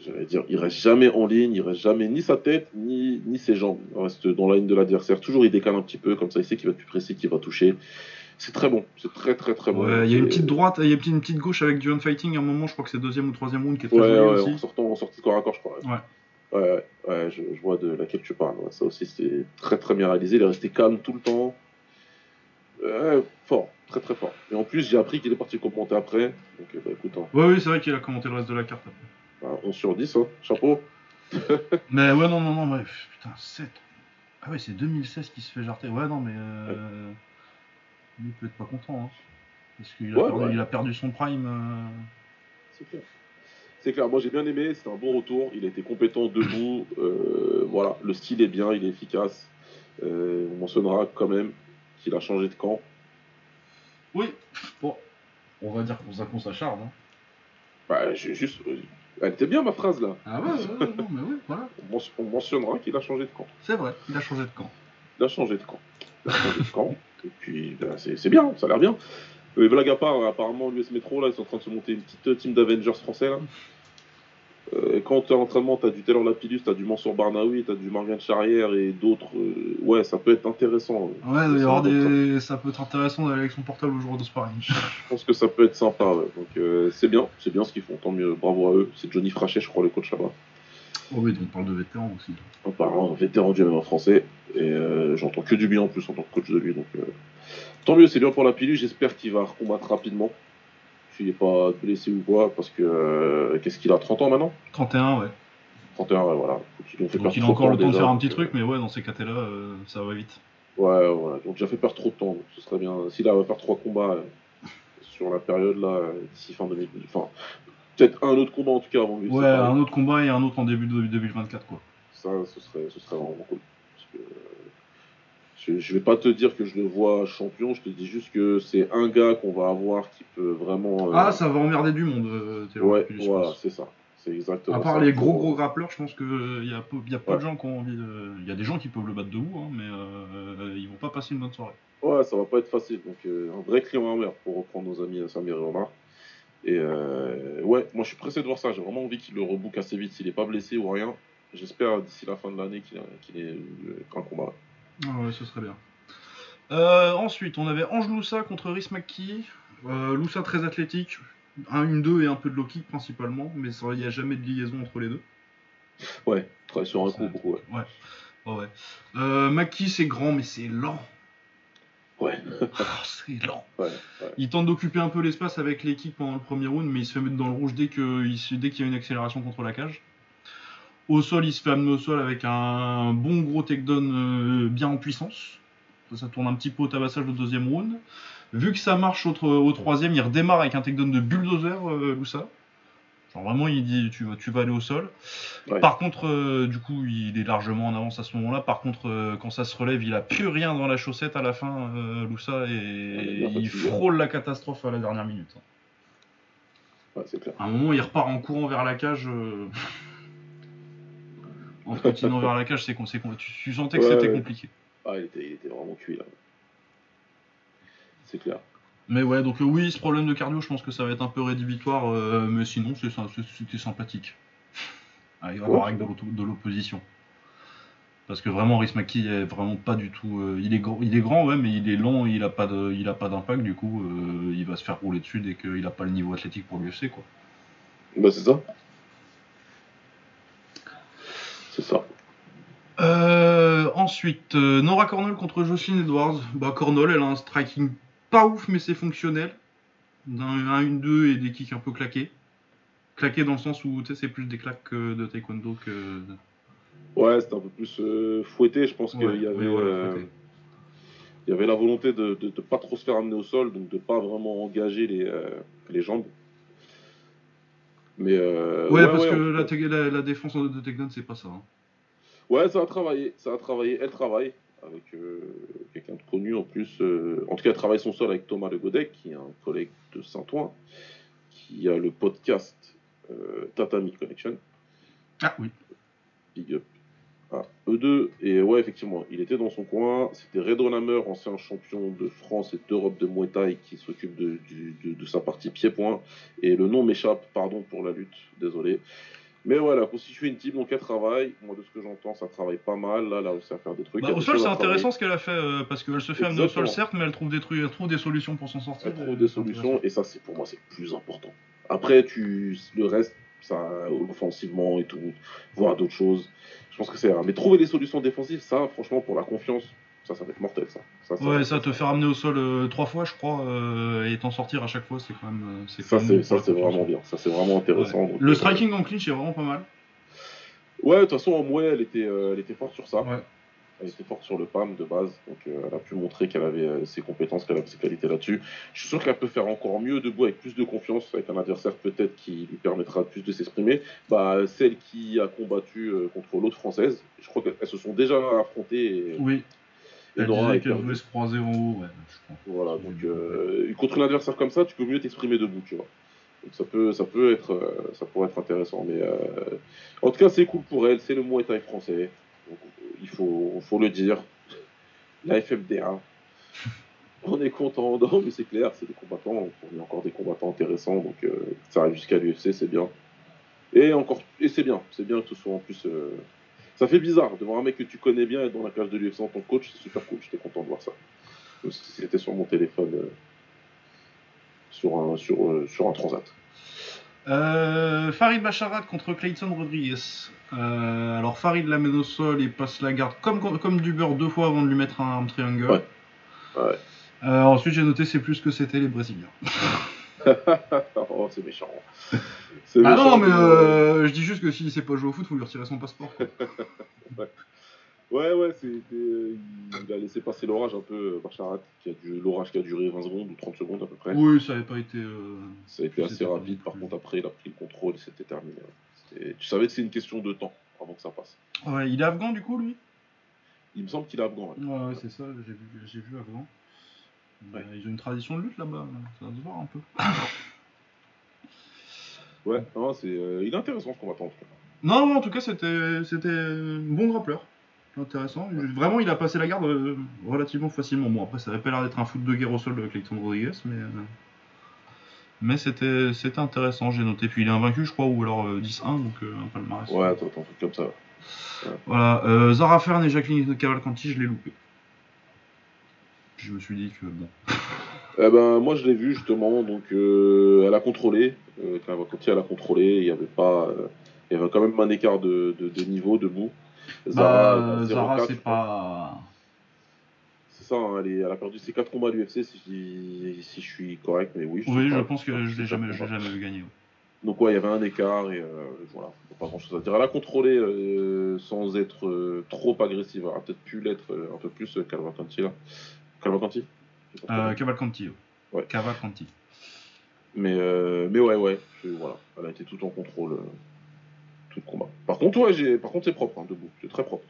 j'allais dire, il reste jamais en ligne. Il reste jamais ni sa tête, ni, ni ses jambes. Il reste dans la ligne de l'adversaire. Toujours, il décale un petit peu. Comme ça, il sait qu'il va être plus précis, qu'il va toucher. C'est très bon. C'est très très très bon. Ouais, il y a une petite droite, il y a une petite, gauche avec du fighting à un moment, je crois que c'est deuxième ou troisième round qui est très Ouais, joli ouais, en aussi. sortant en sortie de corps à corps, je crois. Ouais. Ouais, ouais, ouais, je, je vois de laquelle tu parles. Ça aussi, c'est très très bien réalisé. Il est resté calme tout le temps. Fort, très très fort. Et en plus, j'ai appris qu'il est parti commenter après. Donc, euh, bah, écoute, hein, Ouais, oui, c'est vrai qu'il a commenté le reste de la carte après. bah, 11 sur 10, hein, chapeau. (laughs) Mais ouais, non, non, non, ouais, putain, 7. Ah ouais, c'est 2016 qui se fait jarter. Ouais, non, mais. Euh... Il peut être pas content, hein. Parce qu'il a, Ouais, perdu, ouais. il a perdu son prime. euh. C'est clair. C'est clair, moi j'ai bien aimé, c'était un bon retour. Il a été compétent debout. euh, voilà, le style est bien, il est efficace. Euh, on mentionnera quand même qu'il a changé de camp. Oui, bon. On va dire qu'on s'ac- qu'on s'acharne. Hein. Bah, j'ai juste. Elle était bien ma phrase là. Ah ouais, ouais, ouais, non, mais oui, voilà. (laughs) On mentionnera qu'il a changé de camp. C'est vrai, il a changé de camp. Il a changé de camp. Il a changé de camp. Et puis, ben, c'est bien, ça a l'air bien. Euh, blague à part, apparemment, l'US Metro, là, ils sont en train de se monter une petite euh, team d'Avengers français, là. Euh, quand tu es en entraînement, tu as du Taylor Lapillus, tu as du Mansour Barnaoui, tu as du Morgan Charrière et d'autres. euh, ouais, ça peut être intéressant. Ouais, il va y Ça avoir va être des... ça peut être intéressant d'aller avec son portable au jour de sparring. (laughs) Je pense que ça peut être sympa, ouais. Donc, c'est bien, c'est bien ce qu'ils font, tant mieux, bravo à eux. C'est Johnny Frachet, je crois, le coach là-bas. Oh oui, donc on parle de vétérans aussi. apparemment un vétéran du MMA français. Et euh, j'entends que du bien en plus en tant que coach de lui. Donc, euh, tant mieux, c'est bien pour la pilule. J'espère qu'il va recombattre rapidement. S'il n'est pas blessé ou quoi. Parce que euh, qu'est-ce qu'il a 30 ans maintenant? 31, ouais. 31, ouais, voilà. Donc, fait Donc il a encore le temps de faire un petit euh, truc, mais ouais, dans ces cas-là, euh, ça va vite. Ouais, voilà. Donc, déjà fait perdre trop de temps. Donc, ce serait bien. S'il a faire trois combats euh, sur la période là, euh, d'ici fin 2000. Enfin, peut-être un autre combat en tout cas avant lui. Ouais, un autre combat et un autre en début de 2024, quoi. Ça, ce serait, ce serait vraiment cool. Parce que, euh, je, je vais pas te dire que je le vois champion, je te dis juste que c'est un gars qu'on va avoir qui peut vraiment. euh, Ah, ça va emmerder du monde, euh, Ouais, voilà, c'est ça. C'est exactement À part ça. les gros gros grappleurs, je pense qu'il y a peu, y a peu Ouais. de gens qui ont envie de. Il y a des gens qui peuvent le battre debout, hein, mais euh, ils vont pas passer une bonne soirée. Ouais, ça va pas être facile. Donc, euh, un vrai client à mer pour reprendre nos amis euh, Samir et Omar. Et euh, ouais, moi je suis pressé de voir ça. J'ai vraiment envie qu'il le rebook assez vite s'il est pas blessé ou rien. J'espère d'ici la fin de l'année qu'il ait eu un combat. Ah ouais, ce serait bien. Euh, ensuite, on avait Ange Loussa contre Rhys McKee. Euh, Loussa très athlétique, un 1-2 et un peu de low kick principalement, mais il n'y a jamais de liaison entre les deux. Ouais, sur un coup beaucoup. Ouais. Ouais, ouais. Euh, McKee c'est grand, mais c'est lent. Ouais, Oh, c'est lent. ouais, ouais. Il tente d'occuper un peu l'espace avec les kicks pendant le premier round, mais il se fait mettre dans le rouge dès qu'il y a une accélération contre la cage. Au sol, il se fait amener au sol avec un bon gros takedown euh, bien en puissance. Ça, ça tourne un petit peu au tabassage au deuxième round. Vu que ça marche au troisième, il redémarre avec un takedown de bulldozer, euh, Loussa. Genre vraiment, il dit tu vas, tu vas aller au sol. Ouais. Par contre, euh, du coup, il est largement en avance à ce moment-là. Par contre, euh, quand ça se relève, il a plus rien dans la chaussette à la fin, euh, Loussa, et il fatigué. frôle la catastrophe à la dernière minute. Ouais, c'est clair. À un moment, il repart en courant vers la cage. en continuant vers la cage, c'est tu, tu sentais que c'était compliqué. Ah, il était, il était vraiment cuit là. C'est clair. Mais ouais, donc euh, oui, ce problème de cardio, je pense que ça va être un peu rédhibitoire, euh, mais sinon, c'était sympathique. Ah, il va y avoir avec de l'opposition. Parce que vraiment, Rhys McKee est vraiment pas du tout. euh, il, est il est grand, ouais, mais il est lent, il a pas de- il a pas d'impact, du coup, euh, il va se faire rouler dessus dès qu'il a pas le niveau athlétique pour l'UFC, quoi. Bah, c'est ça. C'est ça. Euh, ensuite, euh, Nora Cornell contre Jocelyn Edwards. Bah, Cornell, elle a un striking pas ouf, mais c'est fonctionnel. D'un 1-1-2 et des kicks un peu claqués. Claqués dans le sens où c'est plus des claques de taekwondo que. Ouais, c'était un peu plus euh, fouetté. Je pense Ouais, qu'il y avait. voilà, euh, il y avait la volonté de ne pas trop se faire amener au sol, donc de pas vraiment engager les, euh, les jambes. Mais Ouais, parce ouais, que la défense de takedown, c'est pas ça. hein. Ouais, ça a travaillé, ça a travaillé, elle travaille avec euh, quelqu'un de connu en plus. euh, en tout cas, elle travaille son sol avec Thomas Le Godec, qui est un collègue de Saint-Ouen, qui a le podcast euh, Tatami Connection, Ah oui. Big Up à eux deux. Et ouais, effectivement, il était dans son coin. C'était Redon Hammer, ancien champion de France et d'Europe de Muay Thai, qui s'occupe de, du- de- de sa partie pied-point. Et le nom m'échappe, pardon pour la lutte, désolé. Mais voilà, constituer une team, donc elle travaille. Moi, de ce que j'entends, ça travaille pas mal. Là, elle a réussi à faire des trucs. Bah, au sol, c'est intéressant ce qu'elle a fait euh, parce qu'elle se fait amener au sol, certes, mais elle trouve des trucs, elle trouve des solutions pour s'en sortir. Elle trouve des solutions, et ça, c'est pour moi, c'est le plus important. Après, tu, le reste, ça, offensivement et tout, voir d'autres choses. Je pense que c'est. Mais trouver des solutions défensives, ça, franchement, pour la confiance, ça, ça va être mortel, ça. ça, Ouais, ça te faire amener au sol euh, trois fois, je crois, euh, et t'en sortir à chaque fois, c'est quand même. euh, c'est Ça, c'est ça, c'est vraiment bien. Ça, c'est vraiment intéressant. Ouais. donc, Le striking en clinch est vraiment pas mal. Ouais, de toute façon, en mouet, elle était, euh, elle était forte sur ça. Ouais. Elle était forte sur le PAM de base, donc elle a pu montrer qu'elle avait ses compétences, qu'elle avait ses qualités là-dessus. Je suis sûr qu'elle peut faire encore mieux debout avec plus de confiance, avec un adversaire peut-être qui lui permettra plus de s'exprimer. Bah, celle qui a combattu contre l'autre française, je crois qu'elles se sont déjà affrontées. Et, Oui. Elle disait qu'elle voulait se croiser en haut, ouais, je crois. Voilà, donc euh, contre un adversaire comme ça, tu peux mieux t'exprimer debout, tu vois. Donc ça peut, ça peut être, euh, ça pourrait être intéressant. Mais euh, en tout cas, c'est cool pour elle. C'est le Muay Thai français. Donc, il faut, faut le dire. La FFDA. (laughs) On est content, non, mais c'est clair, c'est des combattants. On est encore des combattants intéressants, donc euh, ça arrive jusqu'à l'UFC, c'est bien. Et encore, et c'est bien, c'est bien que ce soit en plus. euh, Ça fait bizarre de voir un mec que tu connais bien être dans la cage de l'UFC en tant que coach, c'est super cool. J'étais content de voir ça. C'était sur mon téléphone, euh, sur un, sur, euh, sur un transat. Euh, Farid Bacharat contre Clayton Rodriguez. Alors Farid la mène au sol et passe la garde comme, comme du beurre deux fois avant de lui mettre un arm triangle. Ouais. Ouais. Ensuite j'ai noté c'est plus que c'était les Brésiliens. (laughs) (laughs) oh, c'est méchant. Ah non mais euh, je dis juste que s'il sait pas jouer au foot faut lui retirer son passeport. (laughs) Ouais, ouais, euh, Il a laissé passer l'orage un peu, euh, Bacharat, qui a dû l'orage qui a duré 20 secondes ou 30 secondes à peu près. oui ça avait pas été... euh, Ça a été assez rapide, par plus. contre après il a pris le contrôle et c'était terminé. Tu savais que c'est une question de temps avant que ça passe. Ouais il est afghan du coup lui? Il me semble qu'il est afghan. ouais. Ouais, ouais, c'est ça, j'ai vu, j'ai vu avant. Ouais. Euh, ils ont une tradition de lutte là-bas, ça va se voir un peu. (laughs) Ouais, non, c'est, euh, il est intéressant ce combattant en tout cas. Non, non, en tout cas, c'était, c'était un bon grappleur. Intéressant. Vraiment, il a passé la garde euh, relativement facilement. Bon, après, ça avait pas l'air d'être un foot de guerre au sol de Clayton Rodriguez, mais. euh, Mais c'était, c'était intéressant, j'ai noté. Puis il est invaincu, je crois, ou alors euh, 10-1, donc euh, un palmarès. Ouais, attends, un truc comme ça. Voilà, euh, Zara Fern et Jacqueline Cavalcanti, je l'ai loupé. Je me suis dit que bon. (laughs) Eh ben, moi je l'ai vu justement, donc euh, elle a contrôlé. Euh, quand quand elle a contrôlé, il y avait pas. euh, il y avait quand même un écart de, de, de niveau debout. Bah, elle a Zara, 0,4, c'est pas. C'est ça, hein, elle, est- elle a perdu ses 4 combats à l'UFC si, je- si je suis correct, mais oui. Oui, suis je pense que je l'ai jamais, je jamais vu gagner. ouais. Donc ouais, il y avait un écart et euh, voilà, pas grand chose à dire. Elle a contrôlé euh, sans être euh, trop agressive. Elle aurait peut-être pu l'être euh, un peu plus euh, Cavalcanti là. Cavalcanti Euh. Cavalcanti. Ouais. Cavalcanti. mais, euh, mais ouais, ouais, je- voilà, elle a été tout en contrôle euh, tout le combat. Par contre, ouais, j'ai, par contre c'est propre hein, debout, c'est très propre.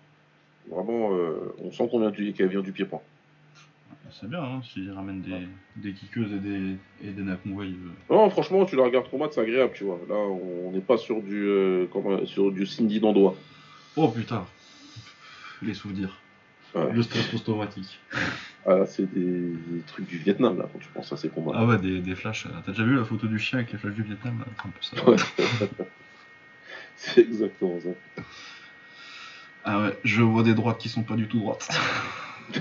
Vraiment, euh, on sent qu'on vient du, qu'elle vient du pied-point. C'est bien, hein, s'il ramène des, des kickeuses et des, et des. Non, franchement, tu la regardes combattre, c'est agréable, tu vois. Là, on n'est pas sur du, sur du Cindy d'Andois. Oh putain Les souvenirs. Ouais. Le stress post-traumatique. Ah, là, c'est des, des trucs du Vietnam, là, quand tu penses à ces combats. Ah ouais, des, des flashs. euh, T'as déjà vu la photo du chien avec les flashs du Vietnam C'est un peu ça. Ouais. (laughs) c'est exactement ça. Ah ouais, je vois des droites qui sont pas du tout droites. (laughs)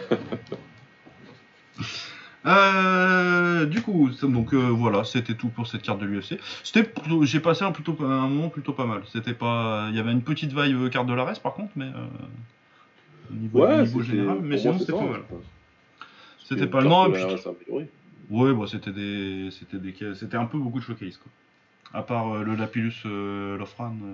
Euh, du coup, donc euh, voilà, c'était tout pour cette carte de l'UFC. C'était, j'ai passé un plutôt un moment plutôt pas mal. C'était pas, il y avait une petite vibe carte de la reste par contre, mais euh, niveau, Ouais, niveau général, mais sinon c'était pas mal. C'était pas améliorée. Ouais, bah c'était des, c'était des, c'était un peu beaucoup de showcase quoi. À part euh, le Lapillus euh, Lofran. euh,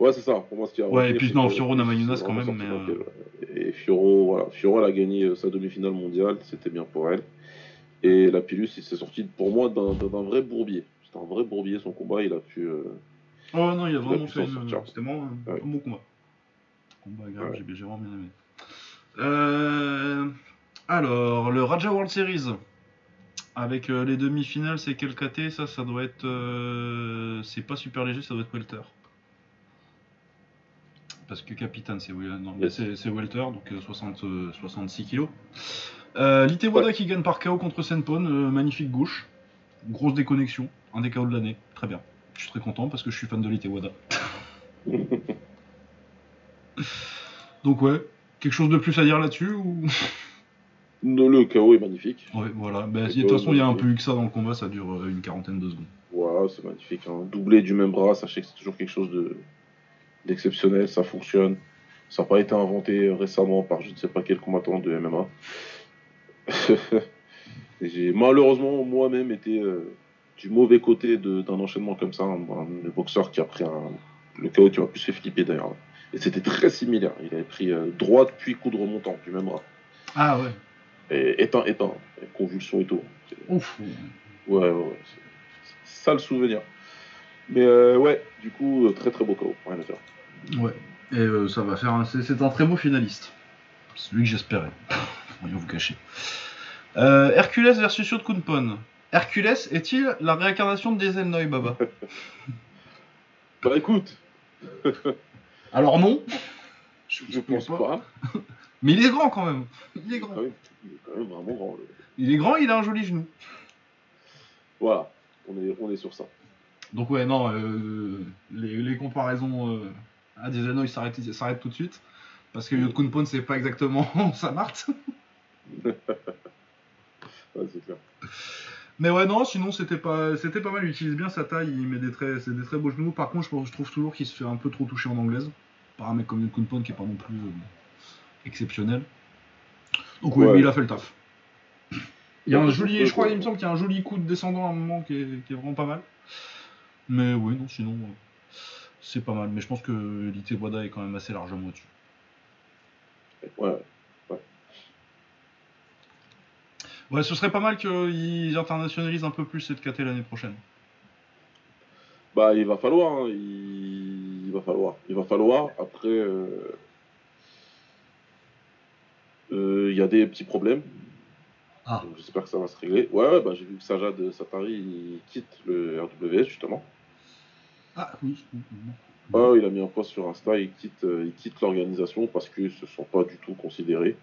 Ouais, c'est ça. Pour moi, ce qui a Ouais, et puis c'est non, Fioro Namayunas, c'est quand même, mais, ouais. Et Fioro, voilà. Fioro, elle a gagné euh, sa demi-finale mondiale. C'était bien pour elle. Et la Pilus, il s'est sorti pour moi d'un vrai bourbier. C'était un vrai bourbier son combat. Il a pu. euh, Oh non, il a vraiment fait s'en une... sortir. C'était vraiment un bon combat. Combat agréable, Ouais. j'ai j'ai vraiment bien aimé. Euh, Alors, le Raja World Series. Avec euh, les demi-finales, c'est quel KT Ça, ça doit être... euh, C'est pas super léger, ça doit être Welter. Parce que Capitaine, c'est Yes. Welter, donc euh, 60, euh, 66 kilos. Litewada qui gagne par KO contre Senpon, magnifique gauche. Grosse déconnexion, un des KO de l'année, très bien. Je suis très content parce que je suis fan de Litewada. (laughs) Donc ouais, quelque chose de plus à dire là-dessus ou... Le KO est magnifique. Ouais, voilà. Bah, Le de toute façon, il y a un peu eu que ça dans le combat, ça dure euh, une quarantaine de secondes. Voilà, c'est magnifique. Un doublé du même bras, sachez que c'est toujours quelque chose de d'exceptionnel, ça fonctionne. Ça n'a pas été inventé récemment par je ne sais pas quel combattant de MMA. (laughs) J'ai malheureusement moi-même été euh, du mauvais côté d'un enchaînement comme ça, un, un boxeur qui a pris un, le KO qui m'a plus fait flipper d'ailleurs. Et c'était très similaire. Il avait pris euh, droite puis coup de remontant du même bras. Ah ouais. Et éteint, éteint, et convulsion et tout. Ouf. Ouais, ouais, ouais. Ça le souvenir. Mais euh, ouais, du coup, euh, très très beau KO, rien à dire. Ouais. Et euh, ça va faire un... C'est un très beau finaliste. Celui que j'espérais. (laughs) Rien vous cacher. Euh, Hercules versus Yod Kunpon. Hercules est-il la réincarnation de Diesel Baba? (laughs) Bah écoute, (laughs) Alors non. je pense pas. (laughs) Mais il est grand quand même. Il est Ah grand. oui, il est quand même vraiment grand. le- Il est grand, il a un joli genou. Voilà, on est, on est sur ça. Donc ouais, non, euh, les, les comparaisons euh, à Diesel s'arrêtent s'arrêtent tout de suite. Parce que Yod Kunpon, c'est pas exactement (laughs) sa marque. (laughs) Ouais, c'est clair. Mais ouais, non, sinon c'était pas, c'était pas mal. Il utilise bien sa taille, il met des très, c'est des très beaux genoux. Par contre, je, pense- je trouve toujours qu'il se fait un peu trop toucher en anglaise. Par un mec comme Kunpon qui est pas non plus euh, exceptionnel. Donc oui, Ouais. mais il a fait le taf. Il y a un Ouais, joli, ouais, je crois, ouais. il me semble qu'il y a un joli coup de descendant à un moment qui est, qui est vraiment pas mal. Mais oui, non, sinon euh, c'est pas mal. Mais je pense que l'IT Wada est quand même assez largement au-dessus. Ouais, Ouais, ce serait pas mal qu'ils internationalisent un peu plus cette KT l'année prochaine. bah il va falloir, hein, il... il va falloir. Il va falloir, après, euh, euh, il y a des petits problèmes. Ah. J'espère que ça va se régler. Ouais, ouais, bah, j'ai vu que Sajad Satari il quitte le RWS justement. Ah oui. Il a mis un post sur Insta, il quitte, euh, il quitte l'organisation parce qu'ils se sont pas du tout considérés.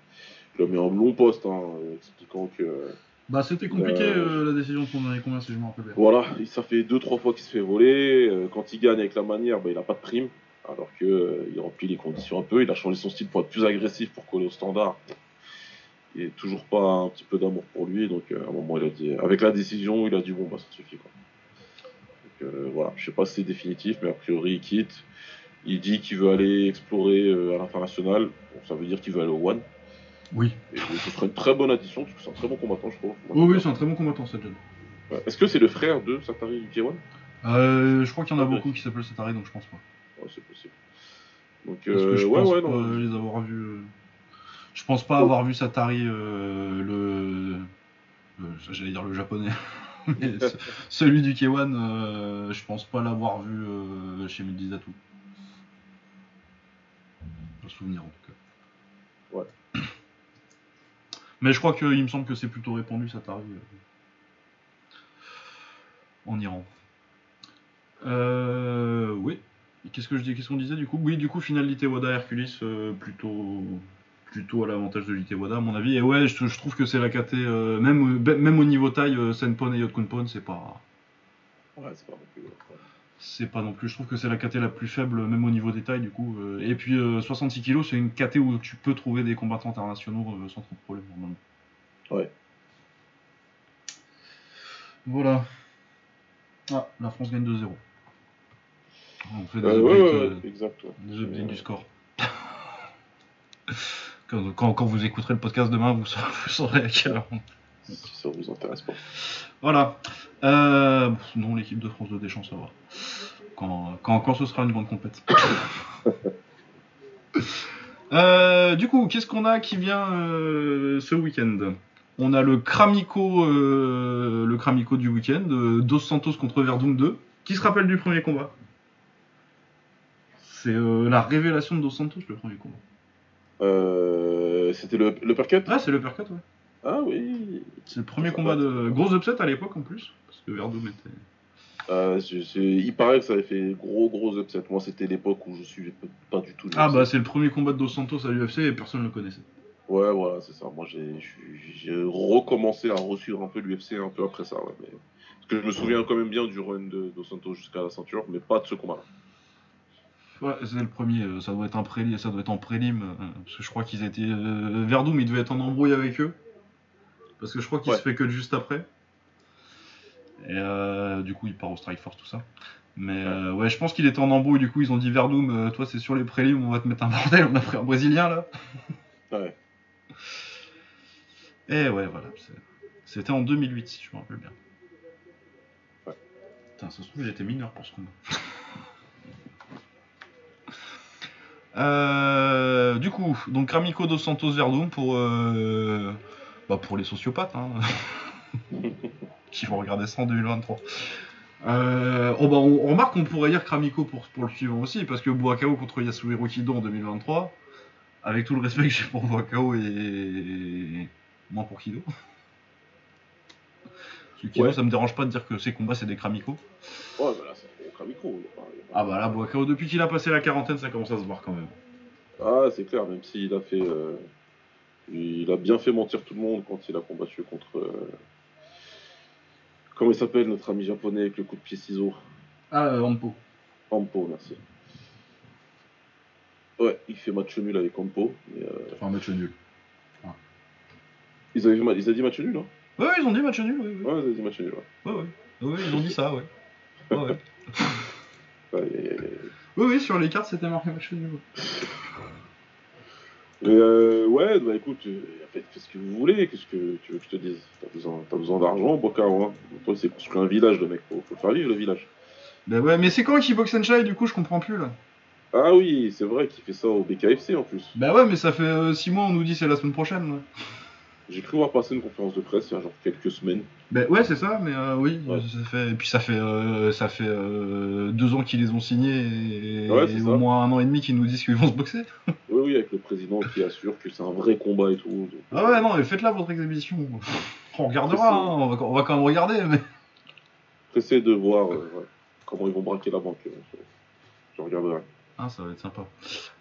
Il a mis un long post hein, euh, expliquant que euh, Bah c'était compliqué Euh, euh, la décision de son dernier combat si je me rappelle bien. voilà, il- ça fait deux trois fois qu'il se fait voler. euh, quand il gagne avec la manière, bah, il a pas de prime, alors que euh, il remplit les conditions un peu. Il a changé son style pour être plus agressif, pour coller au standard. Il est toujours pas un petit peu d'amour pour lui, donc à un moment il a dit, avec la décision, il a dit bon bah ça suffit quoi. Donc voilà, je sais pas si c'est définitif, mais a priori il quitte. Il dit qu'il veut aller explorer à l'international. Bon, ça veut dire qu'il veut aller au One. Oui. Et ce serait une très bonne addition, parce que c'est un très bon combattant, je trouve. Oui, oui, c'est un très bon combattant, Sajad. Ouais. Est-ce que c'est le frère de Satari K1 Euh, je crois qu'il y en a Ah, ouais. beaucoup qui s'appellent Satari, donc je pense pas. Ouais, c'est possible. Donc, Parce que euh, je pense pas non. les avoir vus. euh, Je pense pas avoir vu Satari euh, le. euh, J'allais dire le japonais. (laughs) Mais (laughs) celui du K1, euh, je pense pas l'avoir vu euh, chez Medizatu. Pas souvenir en tout cas. Ouais. Mais je crois qu'il me semble que c'est plutôt répandu Satari euh, en Iran. Euh, oui. Qu'est-ce que je Qu'est-ce qu'on disait du coup? Oui, du coup, finale Litewada Hercules euh, plutôt plutôt à l'avantage de Litewada à mon avis. Et ouais, je, trouve que c'est la KT euh, même même au niveau taille, Senpon et Yotkunpon, c'est pas Ouais, c'est pas plus. C'est pas non plus. Je trouve que c'est la KT la plus faible même au niveau des tailles du coup. euh, et puis euh, 66 kg, c'est une KT où tu peux trouver des combattants internationaux euh, sans trop de problème normalement. Ouais. Voilà. Ah, la France gagne 2-0. On fait des Euh, updates, ouais, ouais, euh, ouais, exact. ouais. des updates du score. (laughs) Quand, quand, quand vous écouterez le podcast demain, vous saurez, vous saurez à quelle heure. Si ça vous intéresse pas. Voilà. Euh, non, l'équipe de France de Deschamps, ça va. Quand, quand, quand ce sera une grande compète. (coughs) Euh, du coup, qu'est-ce qu'on a qui vient euh, ce week-end? On a le Cramico, euh, le Cramico du week-end, euh, Dos Santos contre Verdun 2. Qui se rappelle du premier combat? C'est la révélation de Dos Santos, le premier combat. C'était le, le Percut Ah, c'est le Percut, ouais. Ah oui. C'est le premier combat de. Gros upset à l'époque en plus, parce que Verdun était. Euh, c'est- c'est- il paraît que ça avait fait gros gros upset. Moi, c'était l'époque où je suivais pas du tout. Ah, bah, c'est le premier combat de Dos Santos à l'UFC et personne ne le connaissait. Ouais, voilà, c'est ça. Moi, j'ai j'ai- j'ai recommencé à resuivre un peu l'UFC un peu après ça. Ouais, mais... Parce que je me souviens quand même bien du run de Dos Santos jusqu'à la ceinture, mais pas de ce combat-là. Ouais, c'est le premier, euh, ça doit être un prélim, ça doit être en prélim, euh, parce que je crois qu'ils étaient. Euh, Verdum, il devait être en embrouille avec eux. Parce que je crois qu'il Ouais. se fait que juste après. Et euh, du coup, il part au Strike Force, tout ça. Mais euh, ouais, je pense qu'il était en embrouille, du coup, ils ont dit Verdum, euh, toi, c'est sur les prélims, on va te mettre un bordel, on a pris un Brésilien là. (laughs) Ouais. Et ouais, voilà. C'était en 2008, si je me rappelle bien. Ouais. Putain, ça se trouve, j'étais mineur pour ce combat. (laughs) Euh, du coup, donc Ramiko dos Santos Verdum pour, euh, bah, pour les sociopathes hein, (laughs) qui vont regarder ça en 2023. Euh, oh bah, on, on remarque qu'on pourrait dire Kramiko pour, pour le suivant aussi, parce que Boakao contre Yasuhiro Kido en 2023, avec tout le respect que j'ai pour Boakao et moins pour Kido. Parce que Kido, Ouais. ça me dérange pas de dire que ces combats c'est des Kramiko. Ouais, bah là, c'est Kramiko. pas- Ah bah là, Boakao, depuis qu'il a passé la quarantaine, ça commence à se voir quand même. Ah, c'est clair, même s'il a fait. euh, Il a bien fait mentir tout le monde quand il a combattu contre. euh, Comment il s'appelle notre ami japonais avec le coup de pied ciseau? Ah, euh, Ampo. Ampo, merci. Ouais, il fait match nul avec Ampo. Mais, euh, Enfin, match nul. ils, avaient ils avaient dit match nul, hein? Ouais, ouais, ils ont dit match nul, oui. oui. Ouais, ils avaient dit match nul, ouais. Ouais, ouais. Ouais, ils ont dit ça, ouais. Ouais, ouais. (laughs) Aïe, aïe, aïe. Oui, oui, sur les cartes, c'était marqué match nul. Ouais. Mais euh, ouais, bah écoute, euh, faites ce que vous voulez, qu'est-ce que tu veux que je te dise? T'as besoin, besoin d'argent, Bocaro, hein Toi, c'est construit un village, le mec, faut, faut le faire vivre, le village. Bah ouais, mais c'est quand Kickbox Senshai, du coup, je comprends plus, là. Ah oui, c'est vrai qu'il fait ça au BKFC, en plus. Bah ouais, mais ça fait 6 mois, on nous dit c'est la semaine prochaine. là. J'ai cru voir passer une conférence de presse il y a genre quelques semaines. Bah ouais, c'est ça, mais euh, oui, Ouais. ça fait... Et puis ça fait, euh, ça fait euh, deux ans qu'ils les ont signés et, Ouais, ça. au moins un an et demi qu'ils nous disent qu'ils vont se boxer. (laughs) Oui, avec le président qui assure que c'est un vrai combat et tout. donc, Ah ouais, non, mais faites-la votre exhibition. (laughs) On regardera, hein, on, va, on va quand même regarder, mais... Pressé de voir euh, ouais, comment ils vont braquer la banque. euh, Je, regarderai. Ah, ça va être sympa.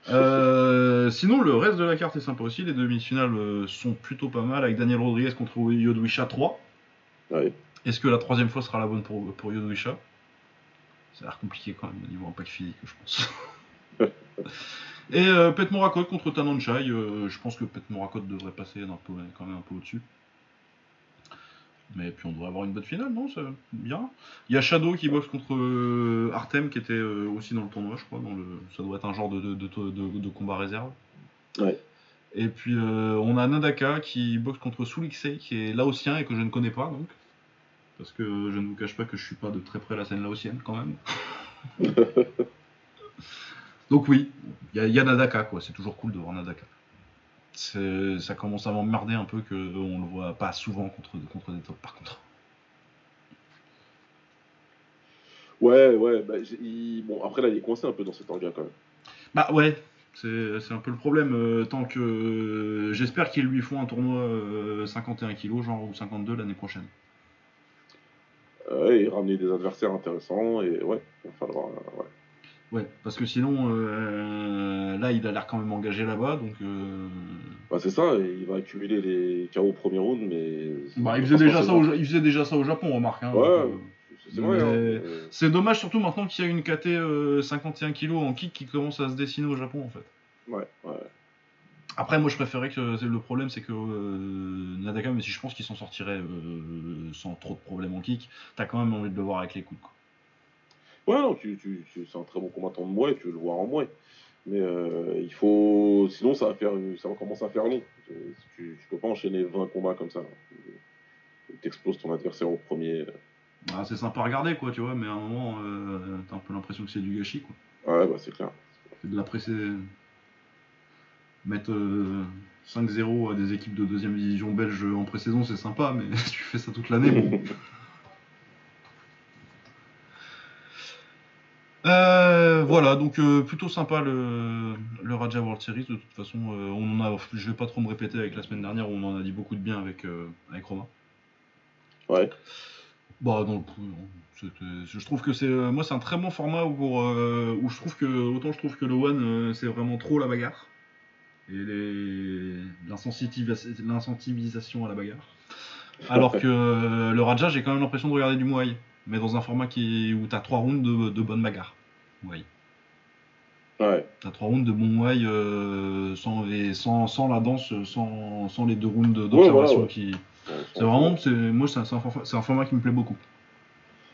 Euh, sinon, le reste de la carte est sympa aussi. Les demi-finales sont plutôt pas mal, avec Daniel Rodriguez contre Yodwisha 3. Ouais. Est-ce que la troisième fois sera la bonne pour, pour Yodwisha? Ça a l'air compliqué quand même au niveau impact physique, je pense. (laughs) Et euh, Pet Morakot contre Tanonchai. euh, je pense que Pet Morakot devrait passer un peu, quand même un peu au-dessus. Mais puis on devrait avoir une bonne finale, non? C'est bien. Il y a Shadow qui boxe contre euh, Artem qui était euh, aussi dans le tournoi, je crois. Dans le... Ça doit être un genre de, de, de, de- de combat réserve. Ouais. Et puis euh, on a Nadaka qui boxe contre Suliksei qui est laotien et que je ne connais pas donc. Parce que je ne vous cache pas que je suis pas de très près la scène laotienne quand même. (laughs) donc oui, il y, a- il y a Nadaka quoi, c'est toujours cool de voir Nadaka. Ça commence à m'emmerder un peu qu'on le voit pas souvent contre, contre des top par contre. Ouais, ouais, bah, il- bon, après là, il est coincé un peu dans cet orga quand même. Bah ouais, c'est un peu le problème. euh, tant que euh, j'espère qu'ils lui font un tournoi euh, 51 kg, genre ou 52 l'année prochaine. Euh, et ramener des adversaires intéressants, et ouais, il va falloir. euh, ouais. Ouais, parce que sinon, euh, là, il a l'air quand même engagé là-bas, donc. euh, Bah, c'est ça, il va accumuler les KO au premier round, mais. Bah, il faisait déjà ça, au, il faisait déjà ça au Japon, remarque. Hein, Ouais, euh, c'est vrai. Mais- hein, euh, C'est dommage surtout maintenant qu'il y a une KT euh, 51 kg en kick qui commence à se dessiner au Japon en fait. Ouais, ouais. Après, moi je préférais que le problème c'est que euh, Nadaka, mais si je pense qu'il s'en sortirait euh, sans trop de problèmes en kick, t'as quand même envie de le voir avec les coudes. Quoi. Ouais, non, tu, tu, tu- c'est un très bon combattant de Muay, tu veux le voir en Muay. Mais euh, il faut. Sinon, ça va, faire... ça va commencer à faire long. Tu, peux pas enchaîner 20 combats comme ça. T'exploses ton adversaire au premier. Ah, c'est sympa à regarder, quoi, tu vois, mais à un moment, euh, t'as un peu l'impression que c'est du gâchis, quoi. Ouais, bah c'est clair. C'est de la presser. Mettre 5-0 à des équipes de deuxième division belge en pré-saison, c'est sympa, mais si (laughs) tu fais ça toute l'année, (laughs) bon. Euh, voilà, donc euh, plutôt sympa le, le, Raja World Series. De toute façon, euh, on en a, je vais pas trop me répéter avec la semaine dernière où on en a dit beaucoup de bien avec, avec Roma. Ouais. Bah donc, je trouve que c'est, moi c'est un très bon format pour, où je trouve que autant je trouve que le One c'est vraiment trop la bagarre et l'incentivisation à la bagarre. Alors que le Raja, j'ai quand même l'impression de regarder du Muay mais dans un format qui, où tu as trois rounds de, de bonne bagarre. Ouais. Ouais. T'as trois rounds de bon euh, sans, sans, sans, la danse, sans, sans les deux rounds d'observation qui. c'est vraiment, moi c'est un, un, format qui me plaît beaucoup.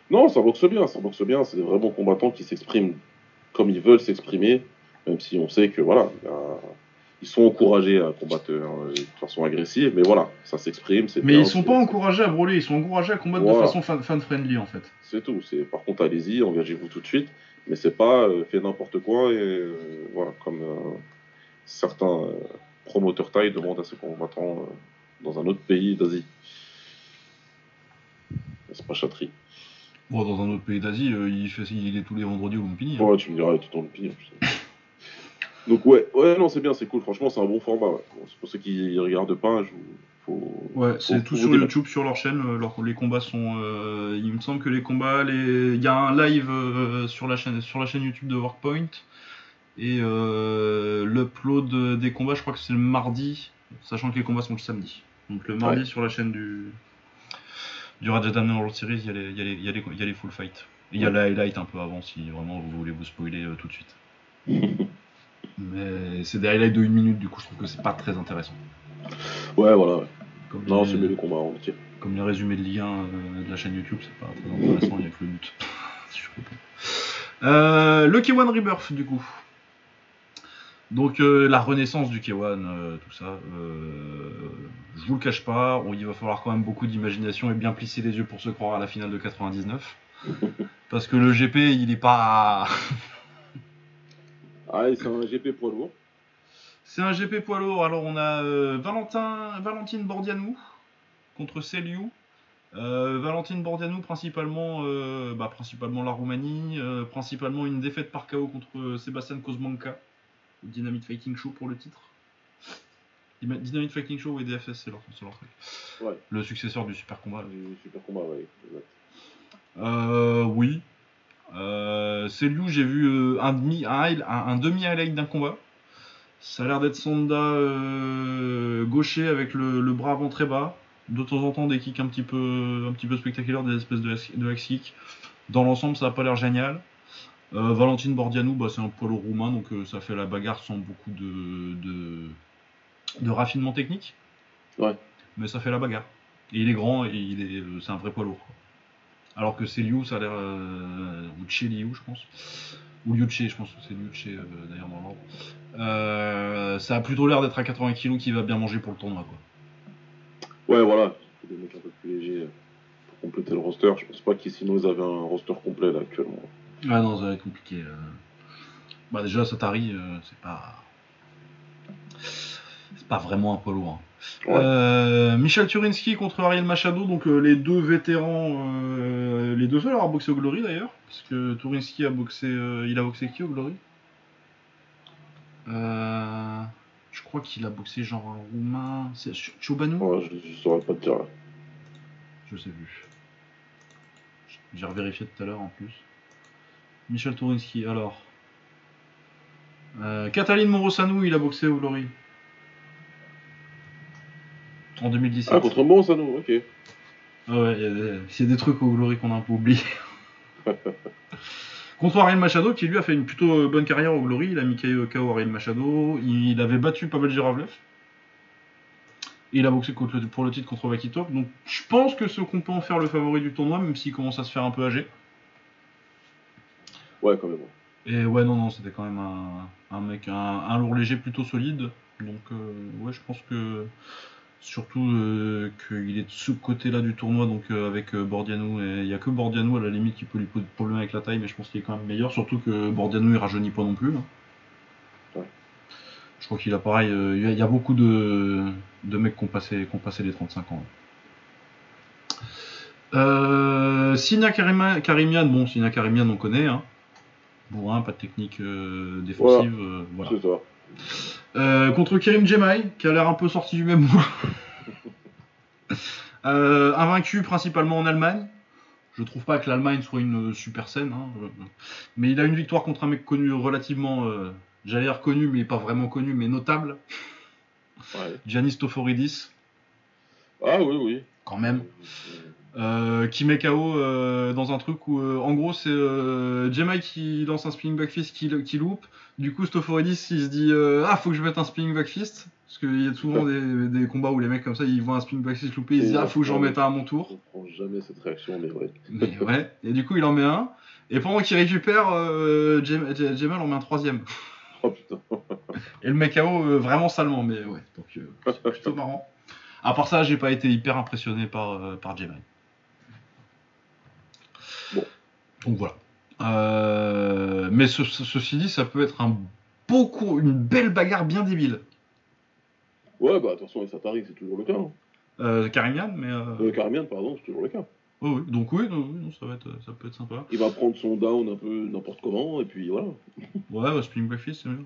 Non, ça boxe bien, ça boxe bien. C'est des vrais bons combattants qui s'expriment comme ils veulent s'exprimer, même si on sait que voilà, ils sont encouragés à combattre euh, de façon agressive, mais voilà, ça s'exprime. Mais ils sont pas encouragés à brûler, ils sont encouragés à combattre de façon fan-friendly en fait. C'est tout. C'est par contre allez-y, engagez-vous tout de suite, mais c'est pas euh, fait n'importe quoi et euh, voilà comme certains promoteurs taille demandent à ses combattants dans un autre pays d'Asie. C'est pas chatterie. Bon, dans un autre pays d'Asie, il, fait, il est tous les vendredis au Lumpini. Hein. Ouais, tu me diras, tout au Lumpini. Donc ouais, ouais, non, c'est bien, c'est cool. Franchement, c'est un bon format. c'est pour ceux qui regardent pas, je faut, ouais, c'est tout sur YouTube, sur leur chaîne. Euh, les combats sont. Euh, il me semble que les combats, les... il y a un live euh, sur la chaîne, sur la chaîne YouTube de Workpoint et l'upload des combats, je crois que c'est le mardi, sachant que les combats sont le samedi. Donc le mardi sur la chaîne du du Rajadamna World Series, il y, a les, il, y a les, il, y a les, full fight. il y a la highlight un peu avant si vraiment vous voulez vous spoiler tout de suite. (laughs) Mais c'est des highlights de 1 minute, du coup, je trouve que c'est pas très intéressant. Ouais, voilà. Non, c'est mieux le combat en entier. Comme les résumés de Ligue 1 euh, de la chaîne YouTube, c'est pas très intéressant, il n'y a que le but. (laughs) euh, le K1 Rebirth, du coup. Donc euh, la renaissance du K1, euh, tout ça, je vous le cache pas, il va falloir quand même beaucoup d'imagination et bien plisser les yeux pour se croire à la finale de 99. (laughs) Parce que le GP, il est pas... Ah, c'est un GP poids lourd. C'est un GP poids lourd. Alors, on a euh, Valentin, Valentine Bordianou contre Celiou. Euh, Valentine Bordianou, principalement, euh, bah, principalement la Roumanie, principalement une défaite par KO contre Sébastien Kozmanka, Dynamite Fighting Show pour le titre. Dynamite Fighting Show et DFS, c'est leur, leur, truc. Ouais. Le successeur du Super Combat. Du Super Combat, ouais. oui, c'est lui j'ai vu un demi un, demi highlight d'un combat. Ça a l'air d'être Sonda euh, gaucher avec le, bras avant très bas. De temps en temps des kicks un petit peu un petit peu spectaculaires, des espèces de, de kicks. Dans l'ensemble, ça a pas l'air génial. Valentine Bordianou, bah, c'est un poids roumain, donc ça fait la bagarre sans beaucoup de, de, raffinement technique. Ouais. Mais ça fait la bagarre. Et il est grand et il est, c'est un vrai poids lourd. Alors que c'est Liu, ça a l'air. Euh, ou Che Liu, je pense. Ou Liu Che, je pense que c'est Liu Che euh, d'ailleurs dans l'ordre. Euh, ça a plutôt l'air d'être à 80 kg qui va bien manger pour le tournoi. Quoi. Ouais, voilà. Des mecs un peu plus légers pour compléter le roster. Je pense pas qu'ils sinon ils avaient un roster complet là actuellement. Ah non, ça va être compliqué. Bah déjà, Satari, c'est pas. C'est pas vraiment un poids lourd. Euh, Michel Turinsky contre Ariel Machado, donc euh, les deux vétérans, euh, les deux seuls à avoir boxé au Glory d'ailleurs, parce que Turinsky a boxé, il a boxé qui au Glory? Je crois qu'il a boxé genre un roumain, c'est Chobanou je, je, saurais pas te dire. Je sais plus. J'ai revérifié tout à l'heure en plus. Michel Turinsky, alors. Cataline Morosanou, il a boxé au Glory. En 2017. Ah, contre bon, ça, nous, ok. Ouais, il y, a des trucs au Glory qu'on a un peu oublié. (laughs) contre Ariel Machado, qui lui a fait une plutôt euh, bonne carrière au Glory. Il a mis KO Ariel Machado. Il, avait battu Pavel Giravlev. Et il a boxé contre pour le titre contre Vakitov. Donc je pense que ce qu'on peut en faire le favori du tournoi, même s'il commence à se faire un peu âgé. Ouais, quand même. Et ouais, non, non, c'était quand même un, un mec, un, un lourd léger plutôt solide. Donc, euh, ouais, je pense que surtout euh, qu'il est de ce côté-là du tournoi, donc euh, avec euh, Bordiano. Et il n'y a que Bordiano à la limite qui peut lui poser problème avec la taille, mais je pense qu'il est quand même meilleur. Surtout que Bordiano il rajeunit pas non plus. là. Ouais. Je crois qu'il a pareil. euh, Il y, a- il y a beaucoup de, de mecs qui ont, passé, qui ont passé les 35 ans. Sina Karima- Karimian, bon, Sina Karimian on connaît. Hein. Bourrin, pas de technique défensive. voilà. Euh, contre Kerim Jemai, qui a l'air un peu sorti du même moule. (laughs) euh, invaincu principalement en Allemagne. Je trouve pas que l'Allemagne soit une super scène, hein, mais il a une victoire contre un mec connu relativement, euh, j'allais dire connu, mais pas vraiment connu, mais notable, Ouais. Giannis Toforidis, Ah oui, oui. quand même, euh, qui met KO euh, dans un truc où, euh, en gros, c'est Jemai qui lance un spinning back fist qui, qui loupe. Du coup, Stoforidis, il se dit Ah, faut que je mette un spinning back fist. Parce qu'il y a souvent des, des combats où les mecs comme ça, ils voient un spinning back fist loupé, ils se disent Ah, faut que j'en mette un à mon tour. comprends jamais cette réaction, mais ouais. Mais ouais, et du coup, il en met un. Et pendant qu'il récupère, Jem- Jem- Jemal en met un troisième. (laughs) Oh putain. (laughs) Et le mec KO vraiment salement, mais ouais, donc c'est plutôt marrant. À part ça, j'ai pas été hyper impressionné par, par Jemai. Bon. Donc voilà. Euh, mais ce- ce- ceci dit, ça peut être un beaucoup, une belle bagarre bien débile. Ouais, bah attention, et Satari, c'est toujours le cas. Hein. Euh, Karimian, mais. Euh... Euh, pardon, c'est toujours le cas. oh oui, donc oui, non, oui, non, ça, va être, ça peut être sympa. Il va prendre son down un peu n'importe comment, et puis voilà. (laughs) Ouais, bah, Spring Backfist, c'est mieux.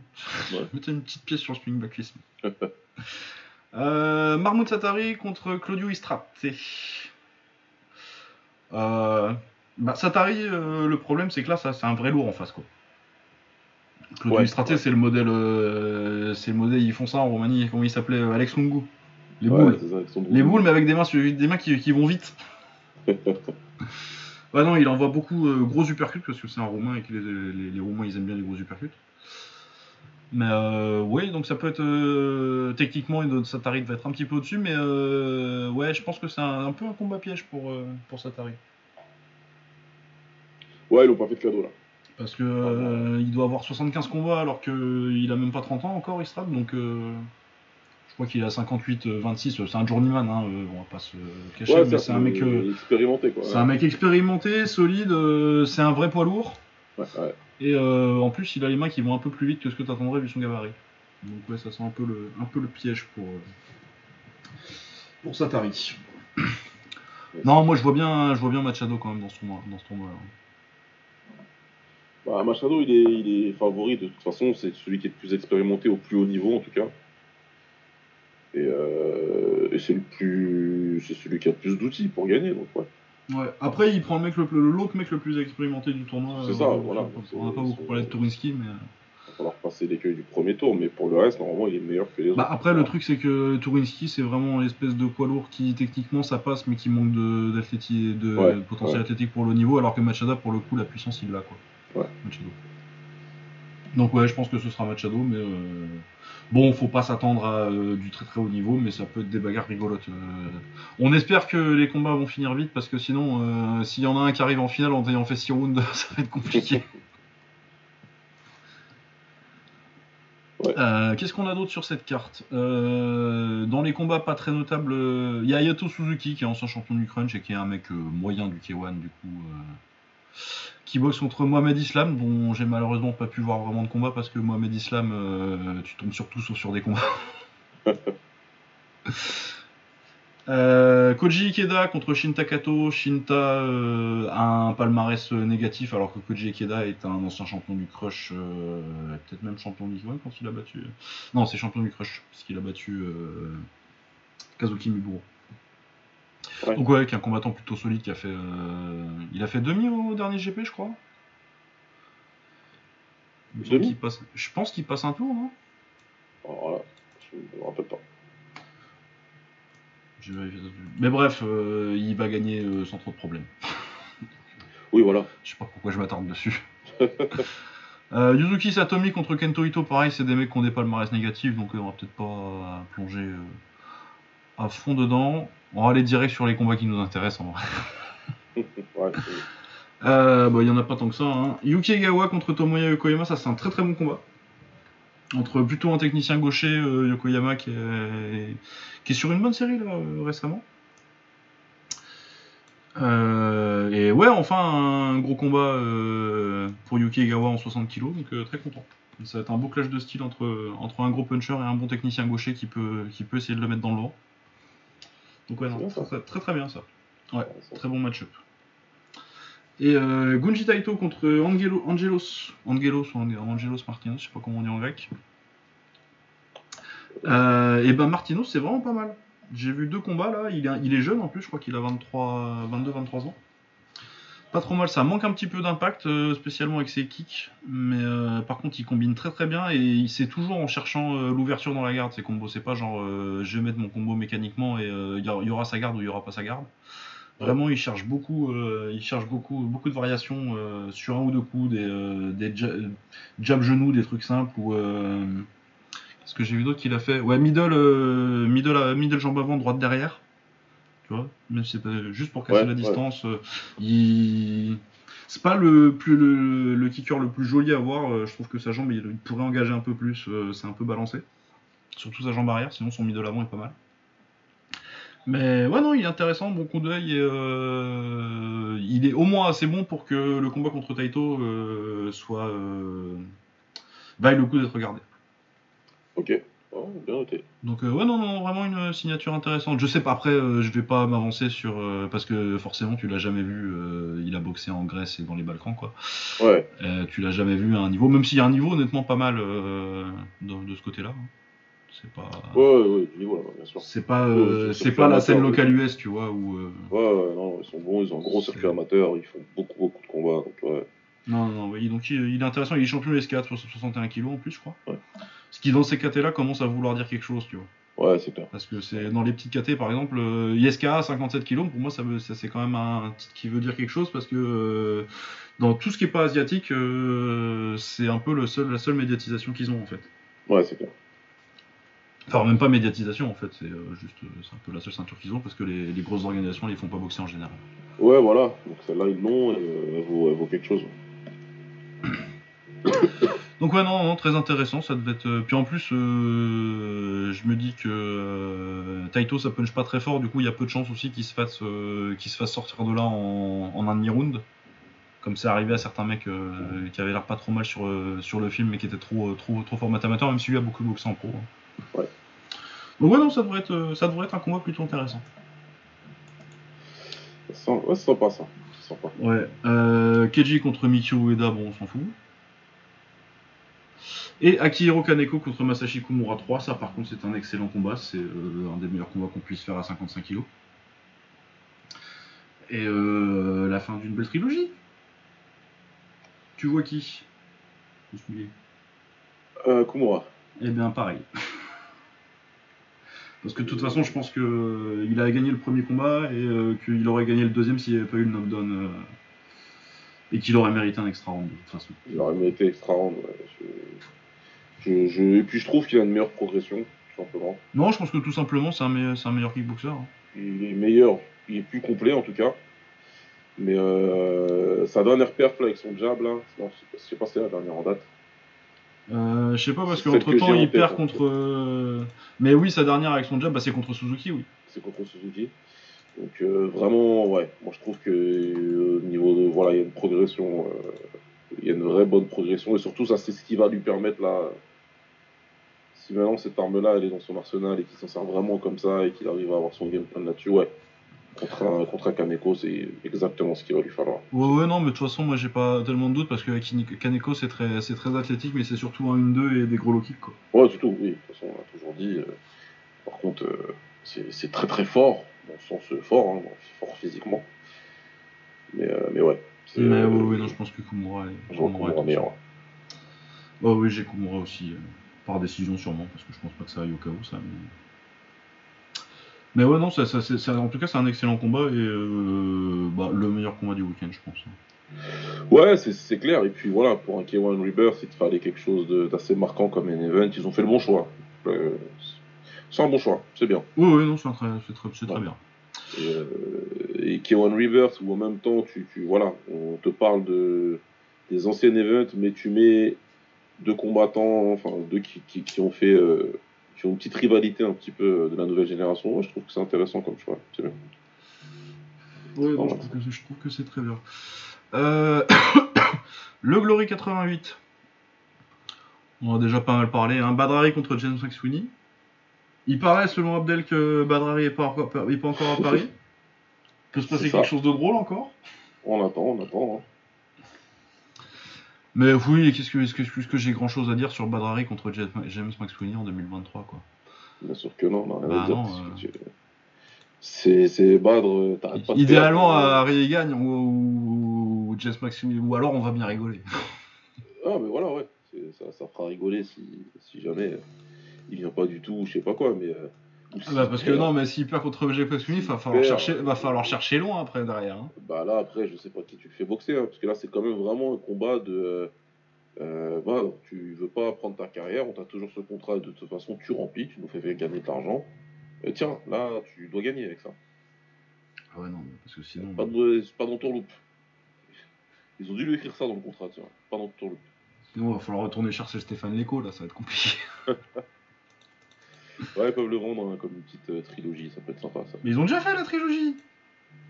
Ouais. (laughs) Mettez une petite pièce sur Spring Backfist. (laughs) euh, Mahmoud Satari contre Claudio Istrate. Euh, bah, Satari, euh, le problème, c'est que là, ça, c'est un vrai lourd en face, quoi. Claudio Ouais, Istrate, ouais. c'est le modèle. euh, c'est le modèle, ils font ça en Roumanie, comment il s'appelait euh, Alex Lungu. Les Ouais, boules. ça, Les boules, mais avec des mains, des mains qui, qui vont vite. (laughs) Ouais, non, il envoie beaucoup gros uppercuts parce que c'est un roumain et que les, les, les roumains ils aiment bien les gros uppercuts. Mais oui, donc ça peut être. euh, techniquement, une- Satari va être un petit peu au-dessus, mais ouais, je pense que c'est un, un peu un combat piège pour, pour Satari. Ouais, ils l'ont pas fait de cadeau là. Parce que euh, il doit avoir 75 combats alors qu'il a même pas 30 ans encore, Istrad, donc euh, je crois qu'il a 58-26, c'est un journeyman, hein, euh, on va pas se cacher, Ouais, mais c'est un mec. euh, expérimenté quoi. c'est un mec expérimenté, solide, euh, c'est un vrai poids lourd. Ouais, ouais. Et euh, en plus, il a les mains qui vont un peu plus vite que ce que tu attendrais vu son gabarit. Donc ouais, ça sent un peu le, un peu le piège pour, euh, pour Satari. non, moi je vois bien, je vois bien Machado quand même dans ce tournoi, dans ce tournoi Bah, Machado, il est, il est favori de toute façon, c'est celui qui est le plus expérimenté au plus haut niveau en tout cas. Et, euh, et c'est le plus, c'est celui qui a le plus d'outils pour gagner, donc ouais. Ouais. Après, il prend le mec le l'autre mec le plus expérimenté du tournoi. C'est euh, ça, on- voilà. On n'a pas beaucoup parlé de Turinski, mais. euh, Il va falloir passer l'écueil du premier tour, mais pour le reste, normalement, il est meilleur que les Bah autres. après, le truc c'est que Turinski, c'est vraiment l'espèce de poids lourd qui techniquement ça passe, mais qui manque de de Ouais, de potentiel athlétique pour le niveau, alors que Machado pour le coup la puissance il l'a quoi. Ouais. Machado. Donc ouais, je pense que ce sera Machado, mais euh, bon, faut pas s'attendre à euh, du très très haut niveau, mais ça peut être des bagarres rigolotes. euh. On espère que les combats vont finir vite, parce que sinon, s'il y en a un qui arrive en finale en ayant fait 6 rounds, (laughs) ça va être compliqué. (laughs) Ouais. Euh, Qu'est-ce qu'on a d'autre sur cette carte? Euh, Dans les combats pas très notables, il y a Yato Suzuki qui est ancien champion du Crunch et qui est un mec euh, moyen du K1 du coup, qui boxe contre Mohamed Islam, dont j'ai malheureusement pas pu voir vraiment de combat parce que Mohamed Islam, euh, tu tombes sur tout sauf sur des combats. (laughs) Euh, Koji Ikeda contre Shinta Kato. Shinta euh, a un palmarès négatif alors que Koji Ikeda est un ancien champion du Crush, peut-être même champion du K1 quand il a battu. Non, c'est champion du Crush parce qu'il a battu Kazuki Miburo. Ouais. Donc ouais, qui est un combattant plutôt solide qui a fait, euh, il a fait demi au dernier GP, je crois. Demi passe- Je pense qu'il passe un tour, non? Alors là, je me rappelle pas. Je vais. Mais bref, euh, il va gagner euh, sans trop de problèmes. (laughs) Oui, voilà. Je sais pas pourquoi je m'attarde dessus. (laughs) Euh, Yuzuki Satomi contre Kento Ito, pareil, c'est des mecs qui ont des palmarès négatifs, donc on va peut-être pas plonger euh, à fond dedans. On va aller direct sur les combats qui nous intéressent en vrai. (laughs) ouais, Euh, bah, il y en a pas tant que ça. Hein. Yuki Egawa contre Tomoya Yokoyama, ça c'est un très très bon combat. Entre plutôt un technicien gaucher, euh, Yokoyama, qui est, qui est sur une bonne série là, euh, récemment. Euh, et ouais, enfin, un gros combat pour Yuki Egawa en 60 kg, donc très content. Ça va être un beau clash de style entre, entre un gros puncher et un bon technicien gaucher qui peut, qui peut essayer de le mettre dans le vent. Donc ouais, non, bien, ça. très, très très bien ça. Ouais, Ça- très bon match-up. Et euh, Gunji Taito contre Angelo, Angelos, Angelos ou Ange- Angelos Martinez, je sais pas comment on dit en grec. Euh, et ben Martinos, c'est vraiment pas mal. J'ai vu deux combats là, il est, il est jeune en plus, je crois qu'il a 23, 22-23 ans. Pas trop mal, ça manque un petit peu d'impact, euh, spécialement avec ses kicks, mais euh, par contre il combine très très bien et il sait toujours en cherchant euh, l'ouverture dans la garde ses combos. C'est pas genre je vais mettre mon combo mécaniquement et il y, aura sa garde ou il y aura pas sa garde. Vraiment, il cherche beaucoup, il cherche beaucoup, beaucoup de variations sur un ou deux coups, des, des ja- jab genoux, des trucs simples ou qu'est-ce que j'ai vu d'autre qu'il a fait? Ouais, middle, middle, middle jambe avant, droite derrière. Tu vois, même si c'est juste pour casser Ouais, la distance. euh, il c'est pas le plus le, le kicker le plus joli à voir. euh, je trouve que sa jambe, il, il pourrait engager un peu plus. euh, c'est un peu balancé. Surtout sa jambe arrière, sinon son middle avant est pas mal. Mais ouais, non, il est intéressant, bon coup d'œil. euh, il est au moins assez bon pour que le combat contre Taito euh, soit. Euh, vaille le coup d'être regardé. Ok, Oh, bien noté. Donc, euh, ouais, non, non, vraiment une signature intéressante. Je sais pas, après, euh, je vais pas m'avancer sur. euh, parce que forcément, tu l'as jamais vu. euh, il a boxé en Grèce et dans les Balkans, quoi. Ouais, Euh, tu l'as jamais vu à un niveau, même s'il y a un niveau honnêtement pas mal euh, de, de ce côté-là. hein. C'est pas. ouais, ouais, ouais, du niveau là, bien sûr. C'est pas, euh, Ouais, c'est pas la scène locale US, tu vois, où. euh, Ouais, ouais, non, ils sont bons, ils ont un gros circuit amateur, ils font beaucoup, beaucoup de combats, donc ouais. Non, non, non, oui, donc il, il est intéressant, il est champion S4 sur 61 kg en plus, je crois. Ouais. Ce qui, dans ces KT-là, commence à vouloir dire quelque chose, tu vois. Ouais, c'est clair. Parce que c'est dans les petites KT, par exemple, ISKA 57 kg, pour moi, ça, c'est quand même un titre qui veut dire quelque chose, parce que euh, dans tout ce qui est pas asiatique, euh, c'est un peu le seul, la seule médiatisation qu'ils ont, en fait. Ouais, c'est clair. Enfin, même pas médiatisation, en fait, c'est euh, juste, c'est un peu la seule ceinture qu'ils ont, parce que les, les grosses organisations, les font pas boxer en général. Ouais, voilà, donc celle-là, ils l'ont, et elle, vaut, elle vaut quelque chose. Donc ouais non, non, très intéressant, ça devait être. euh, Puis en plus, euh, je me dis que euh, Taito ça punch pas très fort, du coup il y a peu de chances aussi qu'il se fasse, euh, qu'il se fasse sortir de là en, en un demi round, comme c'est arrivé à certains mecs qui avaient l'air pas trop mal sur sur le film, mais qui étaient trop trop trop format amateur, même si lui a beaucoup boxé en pro. hein. Ouais. Donc ouais non, ça devrait être ça devrait être un combat plutôt intéressant. Ça- Ouais, c'est sympa ça. C'est sympa. Ouais. Keiji contre Mikio Ueda, bon, on s'en fout. Et Akihiro Kaneko contre Masashi Kumura 3, ça par contre c'est un excellent combat, c'est euh, un des meilleurs combats qu'on puisse faire à 55 kg. Et euh, la fin d'une belle trilogie. Tu vois qui? Euh, Kumura. Eh bien pareil. Parce que de toute façon je pense que il a gagné le premier combat et euh, qu'il aurait gagné le deuxième s'il n'y avait pas eu le knockdown. euh, et qu'il aurait mérité un extra round de toute façon. Il aurait mérité extra round. ouais. Je... Je, je... Et puis je trouve qu'il a une meilleure progression, tout simplement. Non, je pense que tout simplement c'est un, meilleur- c'est un meilleur kickboxer. hein. Il est meilleur, il est plus complet en tout cas. Mais euh, sa dernière perf là, avec son jab là, non, je sais pas- si c'est la dernière en date. Euh, je sais pas parce qu'entre que temps il perd en contre. euh, Mais oui, sa dernière avec son jab, bah, c'est contre Suzuki, oui. C'est contre Suzuki. Donc euh, vraiment, ouais, moi je trouve que au niveau de, voilà, il y a une progression, il y a une vraie bonne progression et surtout ça c'est ce qui va lui permettre là, si maintenant cette arme là elle est dans son arsenal et qu'il s'en sert vraiment comme ça et qu'il arrive à avoir son game plan là-dessus, ouais, contre un, contre un Kaneko c'est exactement ce qu'il va lui falloir. Ouais, ouais, non, mais de toute façon, moi j'ai pas tellement de doute parce que Kaneko c'est très, c'est très athlétique, mais c'est surtout un 1-2 et des gros low kicks, quoi. Ouais, du tout, oui, de toute façon on l'a toujours dit. euh, par contre, euh, c'est très très fort, dans le sens euh, fort, hein, fort physiquement. Mais, euh, mais ouais. c'est, Mais ouais, ouais, non, je pense que Kumura est. Kumura meilleur. Oh oui, j'ai Kumura aussi, par décision sûrement, parce que je pense pas que ça aille au chaos, ça. Mais, mais ouais, non, ça, ça, c'est- ça- en tout cas, c'est un excellent combat et euh, bah, le meilleur combat du week-end, je pense. Ouais, c'est- clair. Et puis voilà, pour un K1 Rebirth, il te fallait quelque chose d'assez marquant comme un event. Ils ont fait le bon choix. Euh, c'est un bon choix, c'est bien. Oui, oui, non, c'est très, c'est très, très Ouais. bien. Et, euh, et K1 Reverse, où en même temps, tu, tu, voilà, on te parle de, des anciens events, mais tu mets deux combattants, enfin deux qui, qui, qui ont fait, euh, qui ont une petite rivalité un petit peu de la nouvelle génération. Moi, je trouve que c'est intéressant comme choix. C'est bien. Ouais, non, je, trouve que, je trouve que c'est très bien. Euh, (coughs) le Glory 88. On a déjà pas mal parlé. Hein. Badrari contre James McSweeney. Il paraît, selon Abdel, que Badrari n'est pas, pas encore à Paris. (laughs) peut se passer quelque chose de drôle encore? On attend, on attend. hein. Mais oui, qu'est-ce que, est-ce que, est-ce que j'ai grand chose à dire sur Badrari contre James James McSweeney en 2023 quoi? Bien sûr que non, on Bah à dire. non, euh. C'est c'est Badre, t'arrêtes pas Idéalement, perdre. Harry gagne ou, ou James McSweeney, ou alors on va bien rigoler. (laughs) Ah, mais voilà, ouais. C'est- Ça, ça fera rigoler si, si jamais euh, il vient pas du tout, ou je sais pas quoi, mais. euh, ou Ah bah parce que non, mais s'il perd contre va falloir perd, chercher, va falloir chercher loin après derrière. hein. Bah là, après, je sais pas qui tu fais boxer, hein, parce que là, c'est quand même vraiment un combat de. euh, voilà, tu veux pas prendre ta carrière, on t'a toujours ce contrat, de toute façon, tu remplis, tu nous fais gagner de l'argent. Euh, tiens, là, tu dois gagner avec ça. Ah ouais non, parce que sinon. Pas, de, c'est pas dans ton loop. Ils ont dû lui écrire ça dans le contrat, tiens, pas dans ton loop. Sinon, il va falloir retourner chercher Stéphane Leco, là, ça va être compliqué. (laughs) Ouais, ils peuvent le vendre hein, comme une petite euh, trilogie, ça peut être sympa ça. Mais ils ont déjà fait la trilogie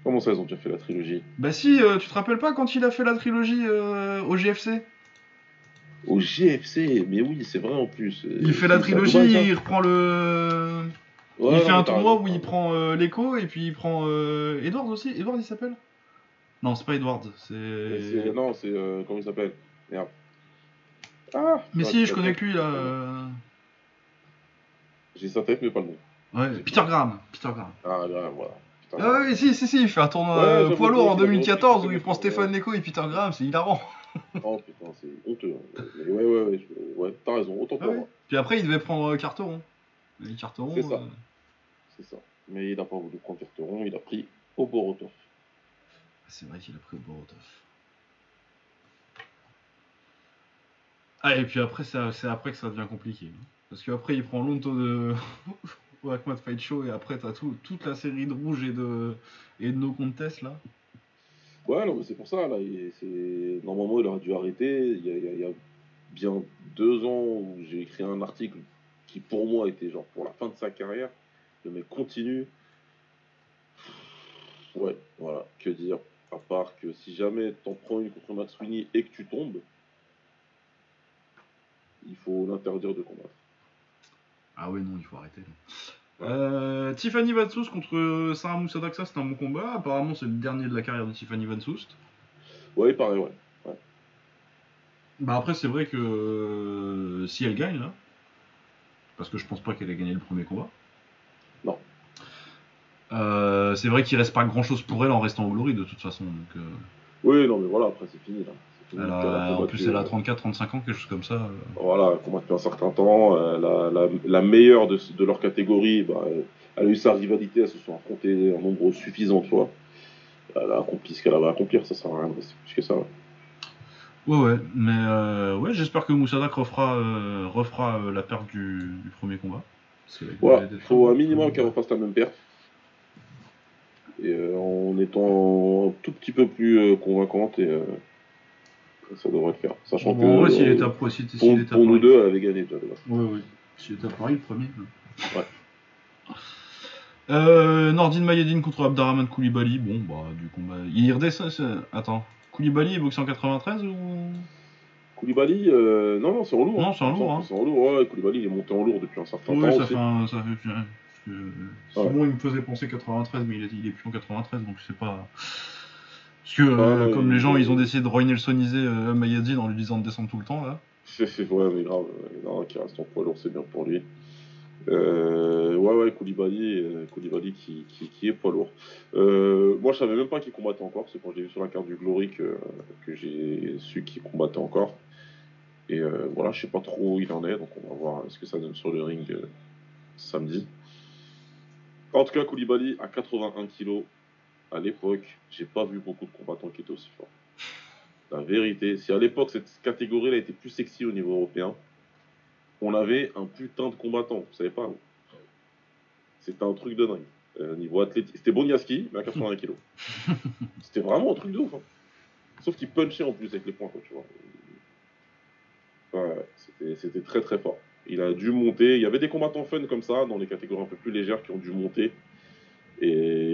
Comment ça, ils ont déjà fait la trilogie? Bah si, euh, tu te rappelles pas quand il a fait la trilogie euh, au GFC Au GFC, mais oui, c'est vrai en plus. Il fait la trilogie, il reprend le... Ouais, il fait non, un tournoi où il prend Leco et puis il prend euh, Edward aussi. Edward il s'appelle? Non, c'est pas Edward, c'est... Non, c'est. euh, comment il s'appelle? Merde. Ah Mais si, je connais que lui là. J'ai sa tête, mais pas le nom. Ouais, Peter Graham. Peter Graham. Ah, là, voilà. Putain. Ah ouais, si, si, si, il fait un tournoi Ouais, euh, poids lourd en que j'avais 2014 où il prend Stéphane Leco et Peter Graham, c'est hilarant. (laughs) Oh putain, c'est honteux. hein. Mais ouais, ouais, ouais, ouais, t'as raison, autant Ah pour ouais. moi. Puis après, il devait prendre euh, Carteron. Et Carteron. C'est ça. euh, C'est ça. Mais il a pas voulu prendre Carteron, il a pris Oborotov. C'est vrai qu'il a pris au Borotov. Ah, et puis après, c'est c'est après que ça devient compliqué. hein. Parce qu'après, il prend Lonto de (laughs) Wakmat Fight Show et après, t'as tout, toute la série de rouge et de, et de no contest là. Ouais, non, mais c'est pour ça, là. Normalement, il aurait dû arrêter. Il y a, bien deux ans où j'ai écrit un article qui, pour moi, était genre pour la fin de sa carrière. Le mec continue. Ouais, voilà. Que dire À part que si jamais t'en prends une contre Max Sweeney et que tu tombes, il faut l'interdire de combattre. Ah ouais, non, il faut arrêter. Euh, Tiffany Van Soest contre Sarah Moussadaksa, c'est un bon combat. Apparemment, c'est le dernier de la carrière de Tiffany Van Soest. Ouais, pareil, ouais. Bah après, c'est vrai que euh, si elle gagne là, parce que je pense pas qu'elle ait gagné le premier combat. Non. Euh, c'est vrai qu'il reste pas grand chose pour elle en restant au Glory de toute façon. Donc, euh, Oui, non, mais voilà, après, c'est fini, là. Elle a- en plus, elle a euh, 34-35 ans, quelque chose comme ça. euh. Voilà, elle combat depuis un certain temps. euh, la, la, la meilleure de, de leur catégorie, bah, elle, a eu sa rivalité, elles se sont affrontées en nombre suffisant, tu vois. Elle a accompli ce qu'elle avait à accomplir, ça sert à rien de rester plus que ça. ouais. Ouais, mais euh, ouais, j'espère que Moussadak refera, euh, refera euh, la perte du, du premier combat. Voilà, il faut un minimum qu'elle refasse la même perte. Et euh, en étant un tout petit peu plus euh, convaincante, et euh, ça devrait le faire. Sachant Bon, que en vrai, s'il euh, était à si- pour, nous deux, avait gagné déjà. Ouais, ouais. S'il était à Paris, le premier. Ouais. (laughs) Euh, Nordine Mayedine contre Abdarrahman Koulibaly. Bon, bah, du combat. Il redescend. Attends. Koulibaly est boxé en 93 ou? Koulibaly, euh, non, non, c'est en lourd. Non, c'est en lourd, hein. C'est en lourd, ouais. Koulibaly, il est monté en lourd depuis un certain Oui, temps ça aussi. fait un. Ça fait... parce que Simon, il me faisait penser 93, mais il est, il est plus en 93, donc c'est pas. Parce que, euh, ouais, comme les gens, ils ont décidé de Roy Nelsoniser euh, Mayedine en lui disant de descendre tout le temps, là. (laughs) ouais, mais grave, non, qui reste en poids lourd, c'est bien pour lui. Euh, ouais, ouais, Koulibaly, euh, Koulibaly qui, qui, qui est poids lourd. Moi, je savais même pas qu'il combattait encore, c'est quand j'ai vu sur la carte du Glory que, que j'ai su qu'il combattait encore. Et voilà, je sais pas trop où il en est, donc on va voir ce que ça donne sur le ring samedi. En tout cas, Koulibaly à 81 kg, à l'époque, j'ai pas vu beaucoup de combattants qui étaient aussi forts. La vérité, si à l'époque cette catégorie-là était plus sexy au niveau européen, on avait un putain de combattant, vous savez pas. C'était un truc de dingue. Euh, niveau athlétique, c'était Boniaski, mais à 81 kg. (laughs) c'était vraiment un truc de ouf. hein. Sauf qu'il punchait en plus avec les poings, quoi, tu vois. Ouais, c'était- c'était très très fort. Il a dû monter. Il y avait des combattants fun comme ça, dans les catégories un peu plus légères, qui ont dû monter et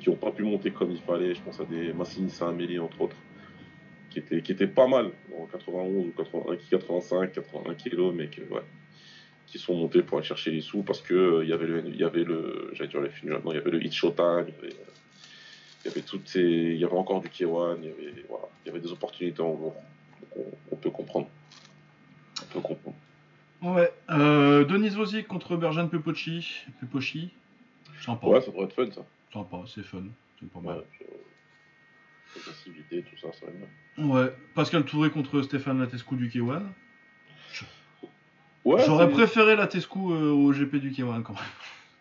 qui n'ont pas pu monter comme il fallait. Je pense à des Massini Saint-Amélie, entre autres, qui étaient, qui étaient pas mal en 91 ou 81, 85, 81 kilos, mais que, ouais, qui sont montés pour aller chercher les sous parce que euh, il y avait le, il y avait le, j'allais dire les il y avait le Hit Showtime, il y avait, euh, il y avait toutes ces, il y avait encore du K1, il y avait, voilà, il y avait des opportunités en gros. On, on peut comprendre. On peut comprendre. Ouais. Euh, Denis Vozic contre Berjan Pepochi. Pepochi. Sympa. Ouais, ça devrait être fun ça. Sympa, c'est fun. C'est pas mal. Ouais, puis, euh, passivité, tout ça, ça va bien. Ouais. Pascal Touré contre Stéphane Latescu du K1. Ouais, J'aurais préféré Latescu euh, au GP du K1 quand même.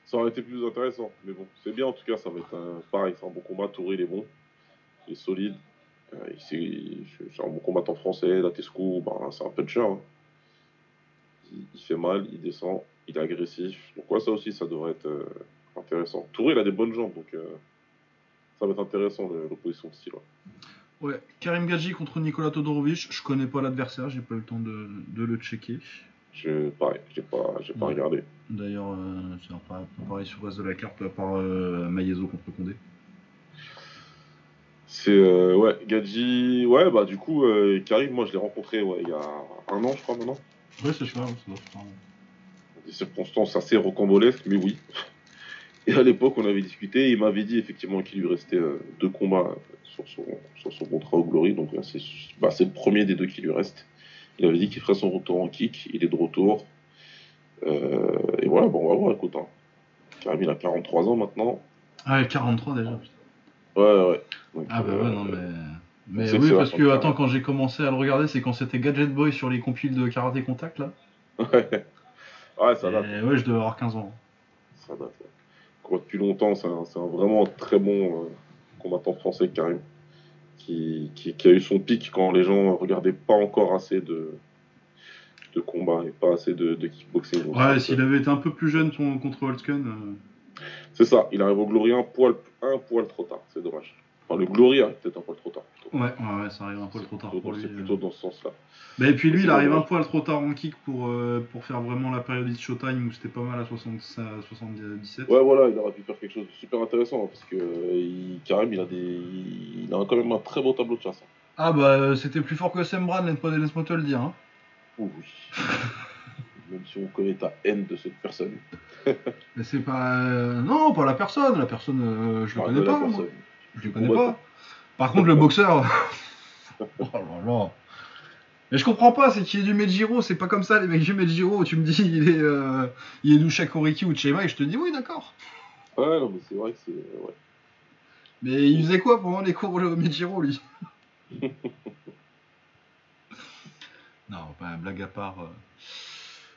Ça aurait été plus intéressant. Mais bon, c'est bien en tout cas, ça va être un... pareil, c'est un bon combat. Touré, il est bon. Il est solide. Euh, C'est un bon combattant français. La Tesco, ben, c'est un puncher. hein. Il... il fait mal, il descend, il est agressif. Donc, ouais, ça aussi, ça devrait être euh, intéressant. Touré, il a des bonnes jambes. Donc, euh, ça va être intéressant l'opposition de style. ouais. Ouais. Karim Gadji contre Nicolas Todorovic. Je connais pas l'adversaire, j'ai pas eu le temps de, de le checker. Je... Pareil, j'ai pas, j'ai pas Ouais. regardé. D'ailleurs, euh, c'est un peu pareil sur le reste de la carte, à part euh, Maiezo contre Condé. C'est euh, ouais, Gadji, ouais, bah du coup, euh, Karim, moi je l'ai rencontré ouais, il y a un an, je crois maintenant. Ouais, c'est sûr, ça doit faire des circonstances assez rocambolesques, mais oui. Et à l'époque, on avait discuté, il m'avait dit effectivement qu'il lui restait euh, deux combats sur son, sur son contrat au Glory, donc là, c'est bah, c'est le premier des deux qui lui reste. Il avait dit qu'il ferait son retour en kick, il est de retour. Euh, et voilà, bon, on va voir, écoute. Hein. Karim, il a 43 ans maintenant. Ah, 43 déjà, putain. Ouais, ouais. Donc, Ah bah euh, ouais, non mais... Mais oui, parce que, attends, quand j'ai commencé à le regarder, c'est quand c'était Gadget Boy sur les compiles de Karaté Contact, là. (laughs) Ouais, ouais ça date. Et ouais, je devais avoir 15 ans. Ça date. ouais. Depuis longtemps, c'est un, vraiment très bon euh, combattant français, Karim, qui, qui, qui a eu son pic quand les gens regardaient pas encore assez de, de combats et pas assez de, de kickboxing. Ouais, s'il avait été un peu plus jeune contre Holtzken... euh, C'est ça, il arrive au Glory un poil, un poil trop tard, c'est dommage. Enfin, le Glory arrive peut-être un poil trop tard. Plutôt. Ouais, ouais, ouais, ça arrive un peu trop tard C'est pour plutôt- lui. C'est euh. plutôt dans ce sens-là. Bah, et puis lui, il arrive un poil trop tard en kick pour, euh, pour faire vraiment la période de Showtime où c'était pas mal à 60 à 77. Ouais, voilà, il aurait pu faire quelque chose de super intéressant hein, parce que euh, il- Karim, il a, des, il a quand même un très beau tableau de chasse. hein. Ah bah euh, c'était plus fort que Sembran, laisse-moi te le dire. Hein. Ouh, oui. (laughs) Même si on connaît ta haine de cette personne. (laughs) Mais c'est pas... euh, Non, pas la personne, la personne, euh, je le Enfin, connais la pas. moi. Je connais pas. Par contre, le boxeur... (laughs) oh là là. Mais je comprends pas, c'est qu'il est du Mejiro, c'est pas comme ça les mecs du Mejiro, tu me dis (laughs) il est, euh, il est du Shakuriki ou de Chema et je te dis oui d'accord. Ouais, non, mais c'est vrai que c'est. Ouais. Mais il faisait quoi pendant les cours au Mejiro lui? (laughs) Non, pas blague à part. euh.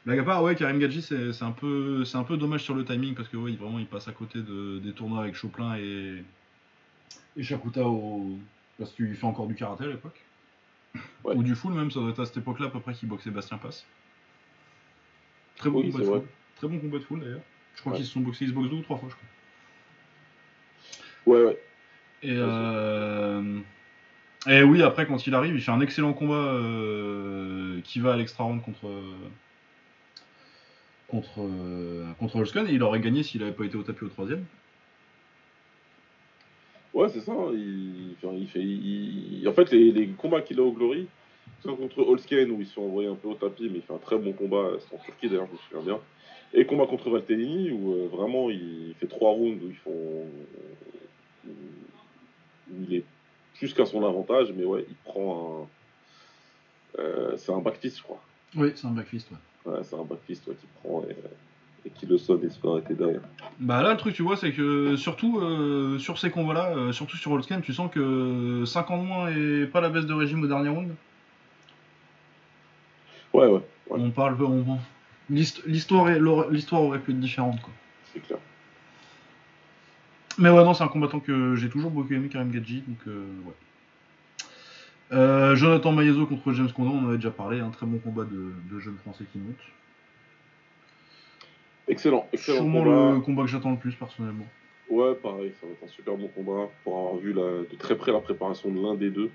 Blague à part, ouais, Karim Gadji, c'est un, peu- c'est un peu dommage sur le timing parce que ouais, il- vraiment il passe à côté de, des tournois avec Choplin et, et Shakuta au... parce qu'il fait encore du karaté à l'époque. Ouais. Ou du full même, ça doit être à cette époque-là à peu près qu'il boxait Bastien Passe. Très bon Oui, combat de full. Très bon combat de full d'ailleurs. Je crois Ouais. qu'ils se sont boxés, ils se boxent deux ou trois fois, je crois. Ouais, ouais. Et, euh... et oui, après, quand il arrive, il fait un excellent combat euh, qui va à l'extra round contre. contre. contre Holzken, et il aurait gagné s'il n'avait pas été au tapis au troisième. Ouais, c'est ça. Il, enfin, il fait. il- En fait, les, les combats qu'il a au Glory, c'est contre Holsken où ils se sont envoyés un peu au tapis, mais il fait un très bon combat. C'est en Turquie d'ailleurs, je me souviens bien. Et combat contre Valtellini où euh, vraiment il fait trois rounds où ils font. où il est plus qu'à son avantage, mais ouais, il prend un. euh, c'est un backfist, je crois. Oui, c'est un backfist, ouais. Ouais, c'est un backfist ouais, qui prend et, et qui le sonne et se fait arrêter derrière. Bah là, le truc, tu vois, c'est que surtout euh, sur ces combats-là, euh, surtout sur Holzken, tu sens que 5 ans de moins et pas la baisse de régime au dernier round. Ouais, ouais, ouais, On parle. on- l'hist- L'histoire l'histoire aurait pu être différente, quoi. c'est clair. Mais ouais, non, c'est un combattant que j'ai toujours beaucoup aimé, Karim Gadji, donc euh, ouais. Euh, Jonathan Maiezo contre James Condon, on en avait déjà parlé, un très bon combat de, de jeunes français qui montent. Excellent, excellent Sûrement combat. le combat que j'attends le plus personnellement. Ouais, pareil, ça va être un super bon combat pour avoir vu la- de très près la préparation de l'un des deux.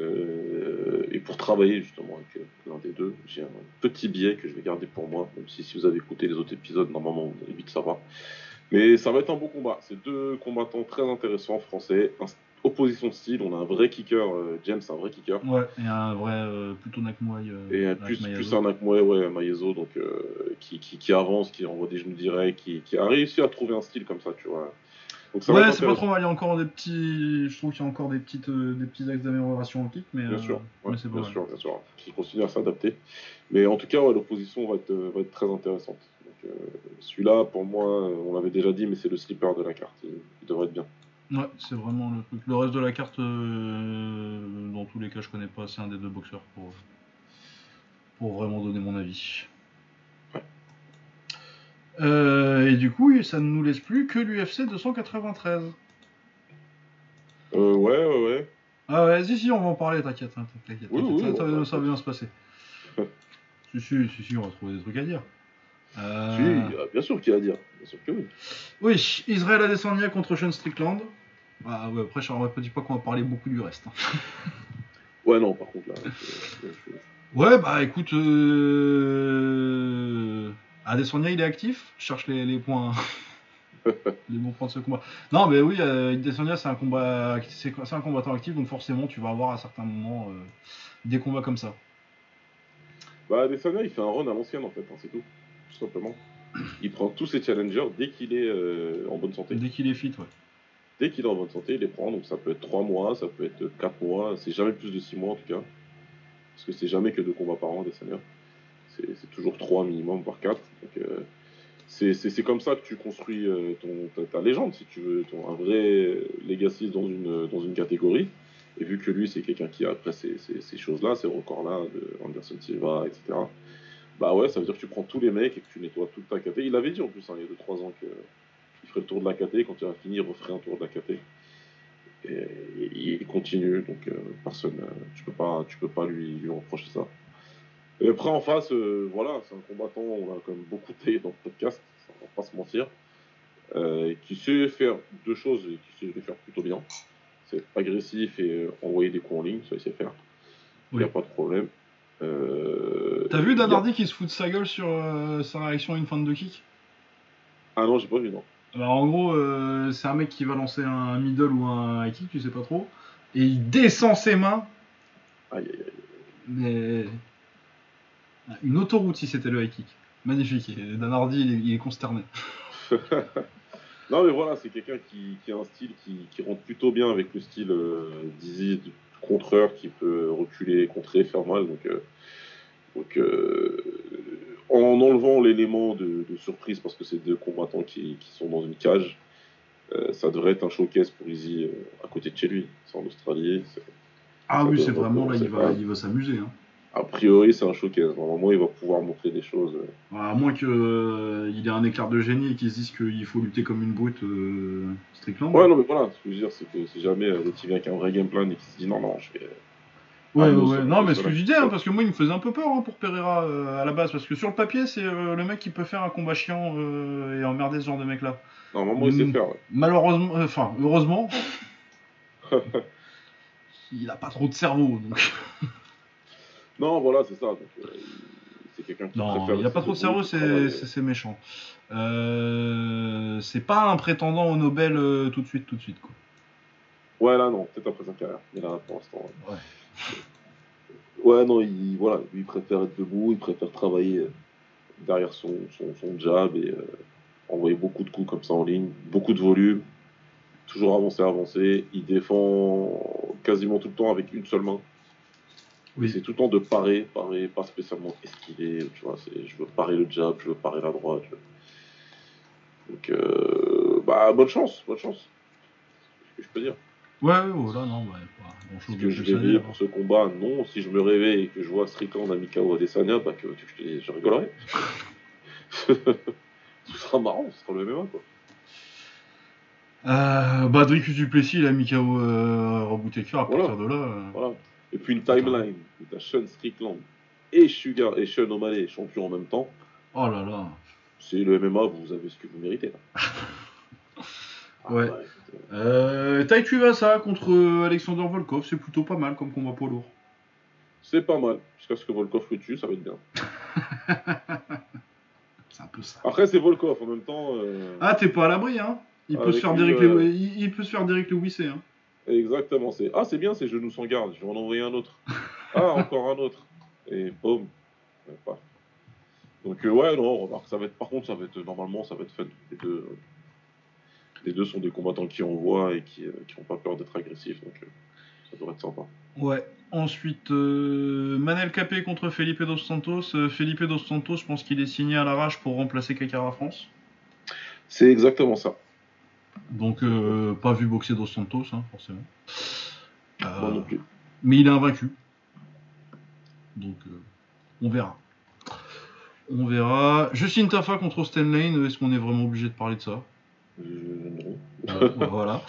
Euh, et pour travailler justement avec euh, l'un des deux, j'ai un petit billet que je vais garder pour moi, même si si vous avez écouté les autres épisodes, normalement vous allez vite savoir. Mais ça va être un beau combat. C'est deux combattants très intéressants français. Un- opposition de style, on a un vrai kicker, euh, James un vrai kicker. Ouais, et un vrai euh, plutôt Nakmoy. euh, Et plus, plus un Akmoe, ouais, Maezo, donc qui, qui, qui avance, qui envoie des genoux directs, qui, qui a réussi à trouver un style comme ça, tu vois. Donc ça va Ouais, c'est pas trop mal. Il y a encore des petits. Je trouve qu'il y a encore des, petites, euh, des petits axes d'amélioration au kick, mais, Bien euh, sûr, ouais, mais c'est bien sûr, bien sûr. Qui continue à s'adapter. Mais en tout cas, ouais, l'opposition va être, va être très intéressante. Donc, euh, Celui-là, pour moi, on l'avait déjà dit, mais c'est le slipper de la carte. Il, il devrait être bien. Ouais, c'est vraiment le truc. Le reste de la carte, euh, dans tous les cas, je connais pas. C'est un des deux boxeurs pour, pour vraiment donner mon avis. Ouais. Euh, et du coup, ça ne nous laisse plus que l'UFC 293. Euh, ouais, ouais, ouais. Ah ouais, si, si, on va en parler, t'inquiète. hein, t'inquiète, Oui, oui, ça, ça va bien se passer. (laughs) si, si, si, si, on va trouver des trucs à dire. Euh, Si, bien sûr qu'il y a à dire. Bien sûr que oui. Oui, Israël Adesanya contre Sean Strickland. Ah ouais, après, je ne dis pas qu'on va parler beaucoup du reste. hein. (laughs) Ouais, non, par contre, là. je- Ouais, bah écoute, euh... Adesanya il est actif, je cherche les, les points, (laughs) les bons points de ce combat. Non, mais oui, euh, Adesanya c'est un combat, c'est c'est un combattant actif, donc forcément tu vas avoir à certains moments euh, des combats comme ça. Bah, Adesanya, il fait un run à l'ancienne, en fait, hein, c'est tout. Tout simplement. Il prend tous ses challengers dès qu'il est euh, en bonne santé. Dès qu'il est fit, ouais. Dès qu'il est en bonne santé, il les prend. Donc ça peut être 3 mois, ça peut être 4 mois. C'est jamais plus de 6 mois en tout cas. Parce que c'est jamais que deux combats par an, Adesanya. C'est c'est toujours 3 minimum, voire 4. Donc euh, c'est comme ça que tu construis euh, ton, ta, ta légende, si tu veux. Ton, un vrai legacy dans une, dans une catégorie. Et vu que lui, c'est quelqu'un qui a après ces, ces, ces choses-là, ces records-là, de Anderson Silva, etc. Bah ouais, ça veut dire que tu prends tous les mecs et que tu nettoies toute ta KT. Il avait dit en plus, hein, il y a 2-3 ans, qu'il ferait le tour de la KT. Quand il va finir, il referait un tour de la KT. Et, et il continue, donc euh, personne, euh, tu peux pas, tu peux pas lui, lui reprocher ça. Et après en face, euh, voilà, c'est un combattant, on a quand même beaucoup taillé dans le podcast, on va pas se mentir, qui sait faire deux choses et qui sait les faire plutôt bien. C'est agressif et envoyer des coups en ligne, ça il sait faire. Il n'y a pas de problème. Euh, T'as vu il y a- Dan Hardy qui se fout de sa gueule sur euh, sa réaction à une fin de kick? Ah non, j'ai pas vu, non. Alors en gros, euh, c'est un mec qui va lancer un middle ou un high kick, tu sais pas trop, et il descend ses mains, Aïe, aïe, aïe. mais une autoroute si c'était le high kick. Magnifique. Et Dan Hardy, il est, il est consterné. (laughs) (laughs) non, mais voilà, c'est quelqu'un qui, qui a un style qui, qui rentre plutôt bien avec le style euh, d'Izzy, contreur qui peut reculer, contrer, faire mal. Donc, euh, donc euh, en enlevant l'élément de, de surprise, parce que c'est deux combattants qui, qui sont dans une cage, euh, ça devrait être un showcase pour Izzy euh, à côté de chez lui. C'est en Australie. Ah oui, c'est vraiment là, il va, recommencer. il va s'amuser. Hein. A priori, c'est un showcase. Normalement, il va pouvoir montrer des choses. À moins qu'il ait un écart de génie et qu'il se dise qu'il faut lutter comme une brute euh, Strickland. Ouais, non, mais voilà, ce que je veux dire, c'est que si jamais euh, il vient avec un vrai game plan et qu'il se dit non, non, je vais. Ouais, Ah, ouais, non, ouais. ça- Non, mais ce que je disais, hein, parce que moi, il me faisait un peu peur hein, pour Pereira euh, à la base, parce que sur le papier, c'est euh, le mec qui peut faire un combat chiant euh, et emmerder ce genre de mec-là. Normalement, il sait Mm. faire, ouais. Malheureusement, euh, enfin, heureusement, (laughs) il a pas trop de cerveau, donc. Non, voilà, c'est ça. Donc, euh, il- c'est quelqu'un qui Non, préfère. il a pas trop de cerveau, c'est c'est- c'est méchant. Euh, c'est pas un prétendant au Nobel euh, tout de suite, tout de suite, quoi. Ouais, là, non, peut-être après sa carrière. Mais là, pour l'instant. Ouais. Ouais, non, il, voilà, lui, il préfère être debout, il préfère travailler euh, derrière son, son, son jab et euh, envoyer beaucoup de coups comme ça en ligne, beaucoup de volume, toujours avancer, avancer. Il défend quasiment tout le temps avec une seule main. Oui. C'est tout le temps de parer, parer, pas spécialement esquiver, tu vois, c'est je veux parer le jab, je veux parer la droite. je- Donc, euh, bah, bonne chance, bonne chance. C'est ce que je peux dire. Ouais, ouais, voilà, non, ouais, pas grand chose Est-ce de que je vais vivre pour ce combat Non. Si je me réveille et que je vois Strickland, Amicao, Adesanya, bah, que, que je, te dis, je rigolerai. (laughs) Ce sera marrant, ce sera le MMA, quoi. Euh, bah, Dricus Duplessis, mis KO euh, Roboutaker, à Voilà. partir de là. euh, Voilà. Et puis une timeline où t'as Sean Strickland et Sugar et Sean O'Malley champions en même temps. Oh là là. C'est le MMA, vous avez ce que vous méritez. là. (laughs) Ah, Ouais. Euh, Tai Tuivasa contre euh, Alexander Volkov, c'est plutôt pas mal comme combat poids lourd. C'est pas mal. Jusqu'à ce que Volkov le tue, ça va être bien. (laughs) C'est un peu ça. Après, c'est Volkov en même temps. euh, Ah, t'es pas à l'abri, hein il peut, Avec se faire direct euh, le... il, il peut se faire direct le Wissé, hein. Exactement. C'est ah, c'est bien, ces genoux sans garde. Je vais en envoyer un autre. Ah, (laughs) encore un autre. Et boum. Donc euh, ouais, non, remarque, ça va être. Par contre, ça va être normalement, ça va être fun. Les deux, les deux sont des combattants qui envoient et qui, euh, qui ont pas peur d'être agressifs, donc euh, ça devrait être sympa. Ouais. Ensuite, euh, Manel Capé contre Felipe Dos Santos. Euh, Felipe Dos Santos, je pense qu'il est signé à l'arrache pour remplacer Kakara France. C'est exactement ça. Donc, euh, pas vu boxer Dos Santos, hein, forcément. Euh, non plus. mais il est invaincu. Donc, euh, on verra. On verra. Justin Tafa contre Lane, est-ce qu'on est vraiment obligé de parler de ça? Euh, non. Euh, (laughs) Voilà.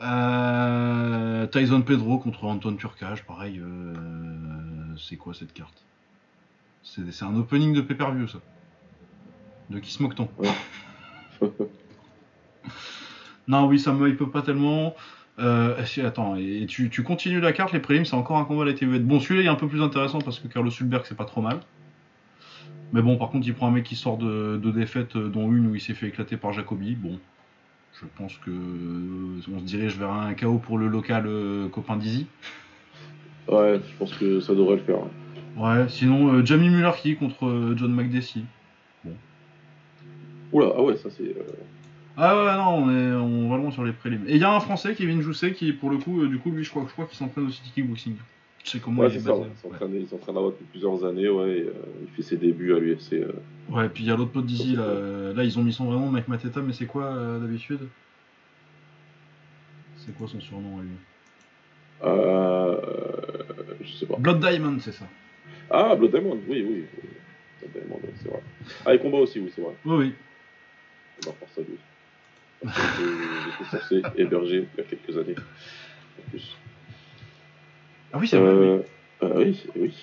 Euh, Tyson Pedro contre Anton Turcage, pareil. euh, c'est quoi cette carte? C'est c'est un opening de pay-per-view, ça. De qui se moque-t-on (laughs) Non, oui, ça me hype pas tellement. Euh, si, attends, et tu, tu continues la carte, les prélims, c'est encore un combat à la TVE. Bon, celui-là il est un peu plus intéressant parce que Carlos Hulberg, c'est pas trop mal. Mais bon, par contre, il prend un mec qui sort de, de défaites, euh, dont une où il s'est fait éclater par Jacobi. Bon, je pense que euh, on se dirige vers un KO pour le local euh, copain d'Izzy. Ouais, je pense que ça devrait le faire. ouais. Ouais, sinon, euh, Jamie Muller qui contre John McDessie. Oula, ah ouais, ça c'est. Ah ouais, non, on est on, vraiment sur les prélims. Et il y a un français, Kevin Jousset, qui pour le coup, euh, du coup, lui, je crois, je crois qu'il s'entraîne aussi kickboxing. Je sais comment Ouais, il est c'est ça, basé. ouais. Il ouais. depuis plusieurs années, ouais. et, euh, il fait ses débuts à l'UFC. euh. Ouais, puis il y a l'autre pote d'Izzy, là, euh, là, ils ont mis son vrai nom, Mike Mateta, mais c'est quoi euh, d'habitude? C'est quoi son surnom à lui? Euh, je sais pas. Blood Diamond, c'est ça. Ah, Blood Diamond, oui, oui. Blood Diamond, c'est vrai. Ah, les combats aussi, oui, c'est vrai. Oui, oui. On va faire ça, lui. J'étais censé héberger il y a quelques années. En plus. Ah oui, c'est vrai. oui. Euh, euh, oui.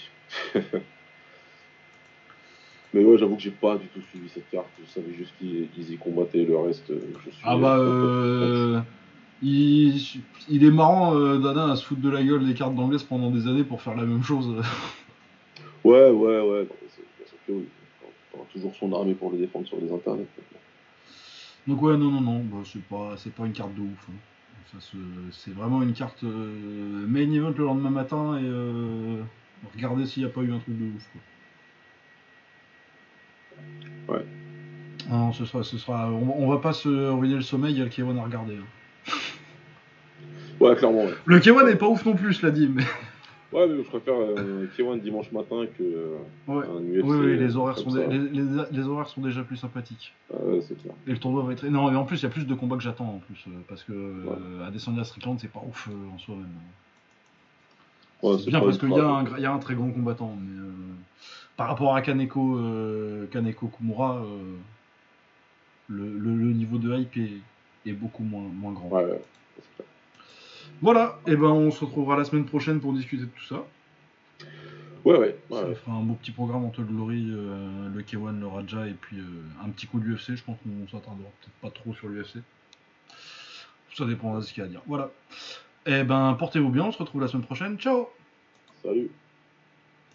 (laughs) Mais ouais, j'avoue que j'ai pas du tout suivi cette carte. Je savais juste qu'ils y combattaient. Le reste, je suis. Ah bah, euh, il, il est marrant, euh, Dana, à se foutre de la gueule des cartes d'anglaise pendant des années pour faire la même chose. (laughs) Ouais, ouais, ouais. non, oui. On toujours son armée pour le défendre sur les internets. Donc ouais, non, non, non, bah, c'est pas, c'est pas une carte de ouf. hein. C'est vraiment une carte euh, main event le lendemain matin et euh, regardez s'il n'y a pas eu un truc de ouf. Quoi. Ouais. Ah Non, ce sera, ce sera, on, on va pas se ruiner le sommeil, il y a le K1 à regarder. hein. Ouais, clairement, ouais. Le K1 n'est pas ouf non plus, je l'ai dit, mais Ouais, mais je préfère euh, K1 dimanche matin que euh, ouais. un Oui, UFC. oui, les horaires, sont les, les- les horaires sont déjà plus sympathiques. Ah ouais, c'est clair. Et le tournoi va être. Non, mais en plus, il y a plus de combats que j'attends en plus. euh, Parce que euh, à descendre à Strickland, c'est pas ouf en soi-même. Ouais, c'est bien parce qu'il y, a un y a un très grand combattant. Mais par rapport à Kaneko, Kaneko Kumura, le, le- le niveau de hype est, est beaucoup moins, moins grand. Ouais, ouais, c'est clair. Voilà, et ben on se retrouvera la semaine prochaine pour discuter de tout ça. Ouais, ouais. Ça fera un beau petit programme entre le Glory, euh, le K1, le Raja et puis euh, un petit coup de l'UFC. Je pense qu'on s'attardera peut-être pas trop sur l'UFC. Ça dépendra de ce qu'il y a à dire. Voilà. Et ben portez-vous bien, on se retrouve la semaine prochaine. Ciao Salut.